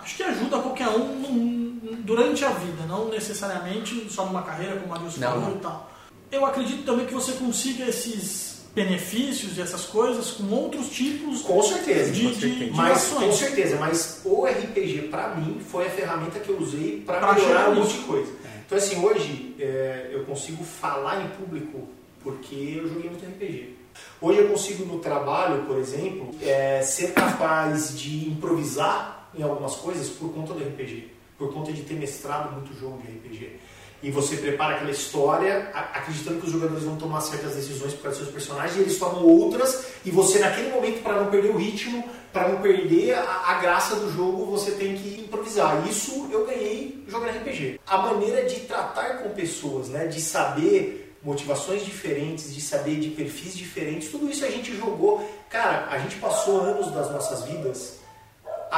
acho que ajuda qualquer um durante a vida, não necessariamente só numa carreira, como a falou e tal. Eu acredito também que você consiga esses benefícios e essas coisas com outros tipos Com certeza. de, com de, certeza. de Mas, com ações. certeza, mas o RPG pra mim foi a ferramenta que eu usei Pra melhorar um monte de coisa. Então assim, hoje é, eu consigo falar em público porque eu joguei muito RPG. Hoje eu consigo no trabalho, por exemplo, é, ser capaz de improvisar em algumas coisas por conta do RPG, por conta de ter mestrado muito jogo de RPG. E você prepara aquela história acreditando que os jogadores vão tomar certas decisões por causa dos seus personagens e eles tomam outras e você naquele momento para não perder o ritmo, para não perder a, a graça do jogo, você tem que improvisar. Isso eu ganhei jogando RPG. A maneira de tratar com pessoas, né, de saber motivações diferentes, de saber de perfis diferentes, tudo isso a gente jogou. Cara, a gente passou anos das nossas vidas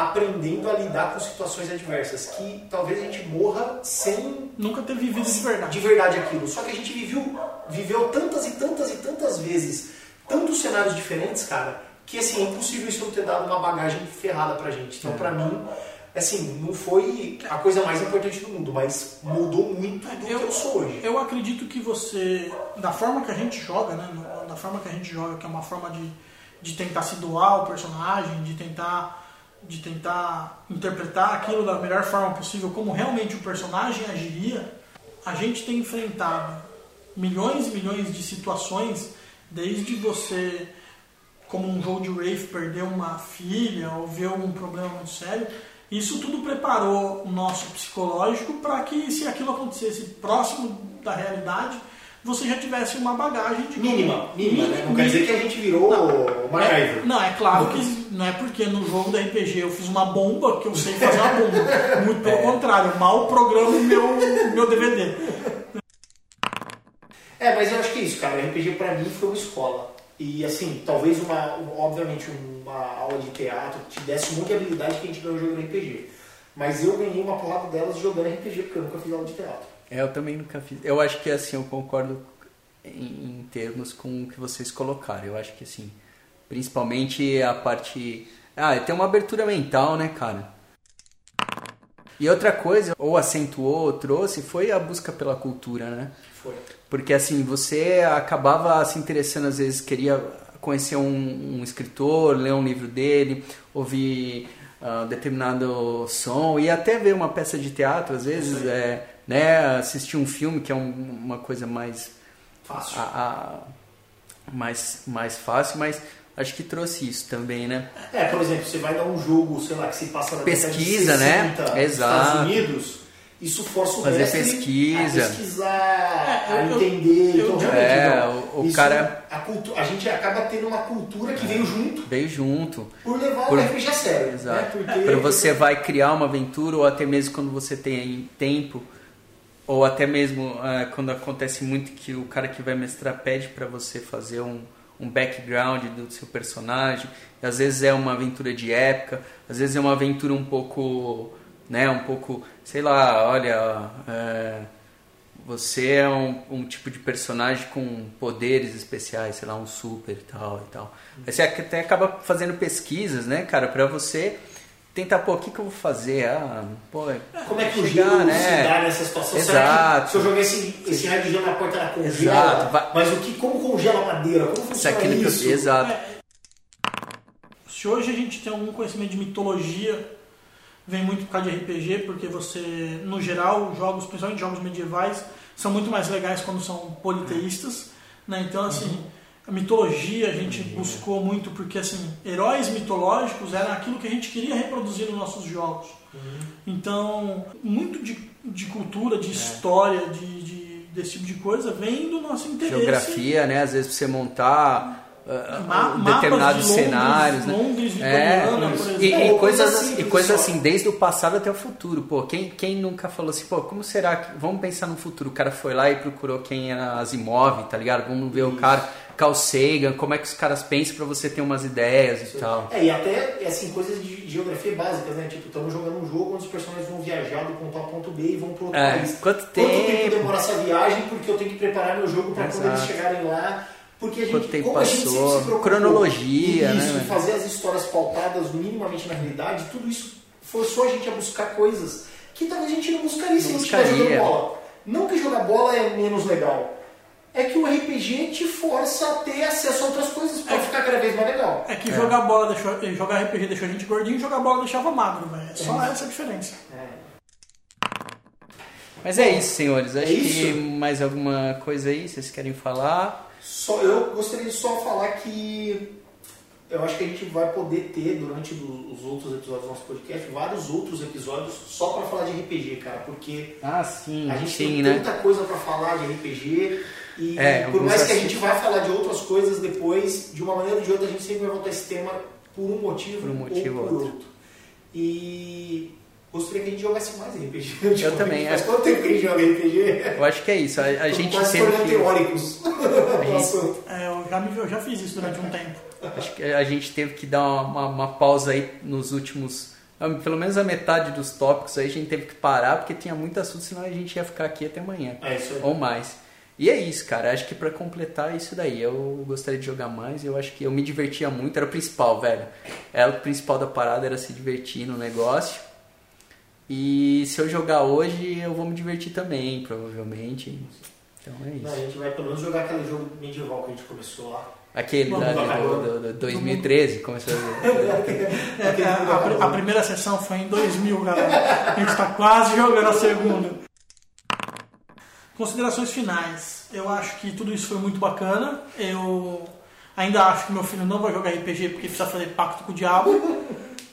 aprendendo a lidar com situações adversas, que talvez a gente morra sem Nunca ter vivido de verdade. de verdade aquilo. Só que a gente viveu, viveu tantas e tantas e tantas vezes, tantos cenários diferentes, cara, que assim, é impossível isso não ter dado uma bagagem ferrada pra gente. Então, pra mim, assim, não foi a coisa mais importante do mundo, mas mudou muito do que eu sou hoje. Eu acredito que você, da forma que a gente joga, né? Da forma que a gente joga, que é uma forma de, de tentar se doar ao personagem, de tentar, de tentar interpretar aquilo da melhor forma possível, como realmente o personagem agiria, a gente tem enfrentado milhões e milhões de situações, desde você, como um jogo de Wraith, perder uma filha ou ver algum problema muito sério, isso tudo preparou o nosso psicológico para que, se aquilo acontecesse próximo da realidade, você já tivesse uma bagagem de Mínima, mínima, né? Não quer mínima. dizer que a gente virou o MacGyver. É, não, é claro que não é porque no jogo da RPG eu fiz uma bomba que eu sei fazer uma bomba. Muito pelo contrário, eu mal programo o meu, meu DVD. É, mas eu acho que é isso, cara. O RPG pra mim foi uma escola. E assim, talvez uma, um- obviamente, uma aula de teatro te desse muita habilidade que a gente ganhou jogando RPG. Mas eu ganhei uma porrada delas jogando RPG, porque eu nunca fiz aula de teatro. É, eu também nunca fiz. Eu acho que assim, eu concordo em, em termos com o que vocês colocaram. Eu acho que assim, principalmente a parte. Ah, tem uma abertura mental, né, cara? E outra coisa, ou acentuou, ou trouxe, foi a busca pela cultura, né? Foi. Porque assim, você acabava se interessando, às vezes queria conhecer um, um escritor, ler um livro dele, ouvir ah, determinado som, e até ver uma peça de teatro, às vezes, é, né, assistir um filme, que é um- uma coisa mais, Fácil. a- a- mais, mais fácil, mas acho que trouxe isso também, né? É, por exemplo, você vai dar um jogo, sei lá, que se passa na Pesquisa, né? 60, Exato. Estados Unidos, isso força o Fazer mestre pesquisa. a pesquisar, É, a eu- eu- entender. eu então, É, não. o- o Isso, cara- A, cultu- a gente acaba tendo uma cultura que veio junto Veio junto. por levar Por- o RPG a sério. Né? Exato. Porque Quando você vai criar uma aventura, ou até mesmo quando você tem tempo, ou até mesmo ah, quando acontece muito que o cara que vai mestrar pede para você fazer um, um background do seu personagem. Às vezes é uma aventura de época, às vezes é uma aventura um pouco, né, um pouco, sei lá, olha, é, você é um, um tipo de personagem com poderes especiais, sei lá, um super e tal e tal. Aí você até acaba fazendo pesquisas, né, cara, pra você tentar, pô, o que, que eu vou fazer? Ah, pô, é- Como é que o chegar, gelo né? se dá nessa situação? Será Exato. que se eu jogar esse, esse raio de na porta ela congela? Exato, vai- Mas o que, como congela a madeira? Como Se funciona que eu- isso? Exato. Se hoje a gente tem algum conhecimento de mitologia, vem muito por causa de RPG, porque você, no geral, os jogos, principalmente jogos medievais, são muito mais legais quando são politeístas, né? Então, assim, a mitologia a gente buscou muito porque, assim, heróis mitológicos era aquilo que a gente queria reproduzir nos nossos jogos. Então, muito de, de cultura, de história, de, de- desse tipo de coisa vem do nosso interesse. Geografia, né? Às vezes pra você montar ah, Ma- mapas determinados de Londres, cenários, né? Londres É, por e, e coisas, coisa assim- e coisas assim, desde o passado até o futuro. Pô, quem, quem nunca falou assim, pô, como será que. Vamos pensar no futuro. O cara foi lá e procurou quem era Asimov, tá ligado? Vamos ver o cara, Carl Sagan, como é que os caras pensam pra você ter umas ideias e tal. É, e até, assim, coisas de geografia básicas, né? Tipo, estamos jogando um jogo onde os personagens vão viajar do ponto A ao ponto B e vão para outro É, país. quanto tempo tempo? demora essa viagem? Porque eu tenho que preparar meu jogo para quando eles chegarem lá. Porque a gente, Quanto tempo como a gente passou? se Cronologia, né, Isso, velho? fazer as histórias pautadas minimamente na realidade, tudo isso forçou a gente a buscar coisas que talvez a gente não buscaria se a Não gente estivesse jogando bola. Não que jogar bola é menos legal. É que o RPG te força a ter acesso a outras coisas pra ficar cada vez mais legal. É que jogar bola deixou, eh, jogar RPG deixou a gente gordinho, jogar bola deixava magro, velho. É só essa a diferença. Mas é isso, senhores. Acho é que isso. mais alguma coisa aí vocês querem falar? Só, eu gostaria de só falar que eu acho que a gente vai poder ter durante os outros episódios do nosso podcast vários outros episódios só pra falar de RPG, cara, porque Ah, sim, a gente sim, tem né? tanta coisa pra falar de RPG e É, por mais que a gente vá falar de outras coisas depois, de uma maneira ou de outra a gente sempre vai voltar a esse tema por um motivo, Por um motivo ou ou por outro. outro. E gostaria que a gente jogasse mais RPG. Tipo, também, Faz é. quanto tempo que a gente joga RPG? Eu acho que é isso. A, a gente quase teve tornando teóricos. É, eu, já me, eu já fiz isso durante um tempo. acho que a gente teve que dar uma, uma- uma pausa aí nos últimos, pelo menos a metade dos tópicos aí a gente teve que parar porque tinha muito assunto, senão a gente ia ficar aqui até amanhã É isso aí. ou mais. E é isso, cara. Acho que pra completar é isso daí. Eu gostaria de jogar mais. Eu acho que eu me divertia muito. Era o principal, velho. Era o principal da parada era se divertir no negócio. E se eu jogar hoje, eu vou me divertir também, provavelmente. Então é Não, a isso. gente vai pelo menos jogar aquele jogo medieval que a gente começou lá. Aquele Vamos lá, do, do, do 2013, começou a a, a- a primeira sessão foi em 2000, galera. A gente tá quase jogando a segunda. Considerações finais. Eu acho que tudo isso foi muito bacana. Eu ainda acho que meu filho não vai jogar RPG porque precisa fazer pacto com o diabo.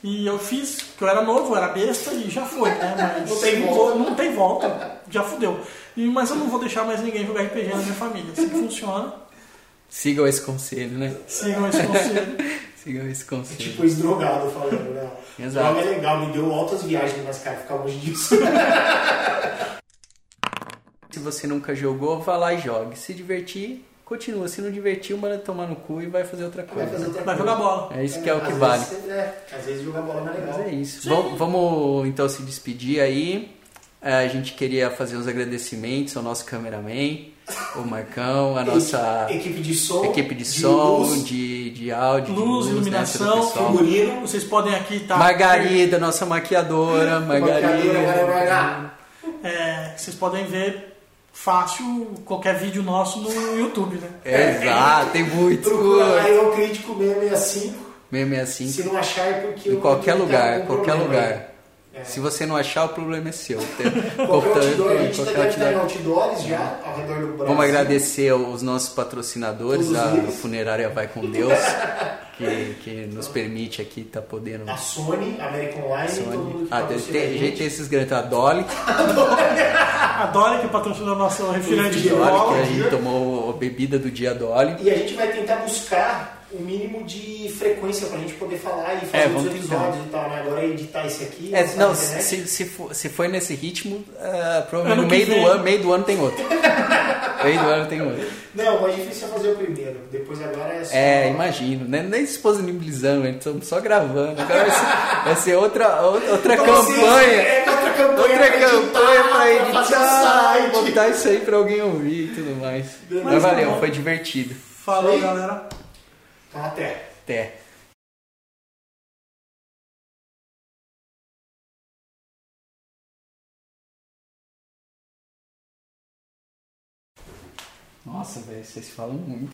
E eu fiz, porque eu era novo, eu era besta e já foi, né? Mas Não tem volta. Não tem volta, já fudeu. E, mas eu não vou deixar mais ninguém jogar RPG na minha família. Assim que funciona. Sigam esse conselho, né? Sigam esse conselho. Sigam esse conselho. Tipo esse drogado falando, né? Exato. Droga é legal, me deu altas viagens, mas cara, ficar longe disso. Se você nunca jogou, vá lá e jogue. Se divertir, continua. Se não divertir, manda tomar no cu e vai fazer outra Vai coisa. fazer outra Vai coisa. jogar bola. É isso que é o que vale. Vezes, é, às vezes jogar bola não é legal. Mas é isso. Vam- Vamos então se despedir aí. É, A gente queria fazer os agradecimentos ao nosso cameraman, o Marcão, a nossa Equipe de som, equipe de som, luz, de, de áudio, Luz, de luz, né, o iluminação, pessoal. figurino. Vocês podem aqui estar. Margarida, nossa maquiadora, Margarida. galera, É, vocês podem ver fácil qualquer vídeo nosso no YouTube, né? Exato, tem muito. Procura lá, eu crítico 665. 665. Se não achar é porque Em qualquer tenho lugar, qualquer problema lugar. É. Se você não achar, o problema é seu. Tem- Qualquer outdoor, a gente qualquer deve outdoor. outdoors já, ao redor do Brasil. Vamos agradecer os nossos patrocinadores, Todos a eles. Funerária Vai com Deus, que, que nos permite aqui estar podendo. A Sony, American Online, todo mundo Sony. que Ah, tem, a gente. gente, tem esses grandes, a Dolly, A Dolly que patrocina o nosso refrigerante de Dolly, que a gente tomou a bebida do dia Dolly. E a gente vai tentar buscar o mínimo de frequência pra gente poder falar e fazer É, os episódios e tal, né? Agora editar esse aqui. É, não, se, se, for, se for nesse ritmo, ah, provavelmente no meio do, ano, meio do ano tem outro. meio do ano tem outro. Não, o mais difícil é fazer o primeiro. Depois agora é só. É, imagino, né? nem disponibilizando, estamos só gravando. Agora vai ser, vai ser outra, outra Então, campanha. É outra campanha. Outra pra editar, campanha pra fazer o editar, site. botar isso aí pra alguém ouvir e tudo mais. Beleza. Mas valeu, Mas, foi divertido. Falou, Sim. galera. Então até. Até. Nossa, velho, vocês falam muito.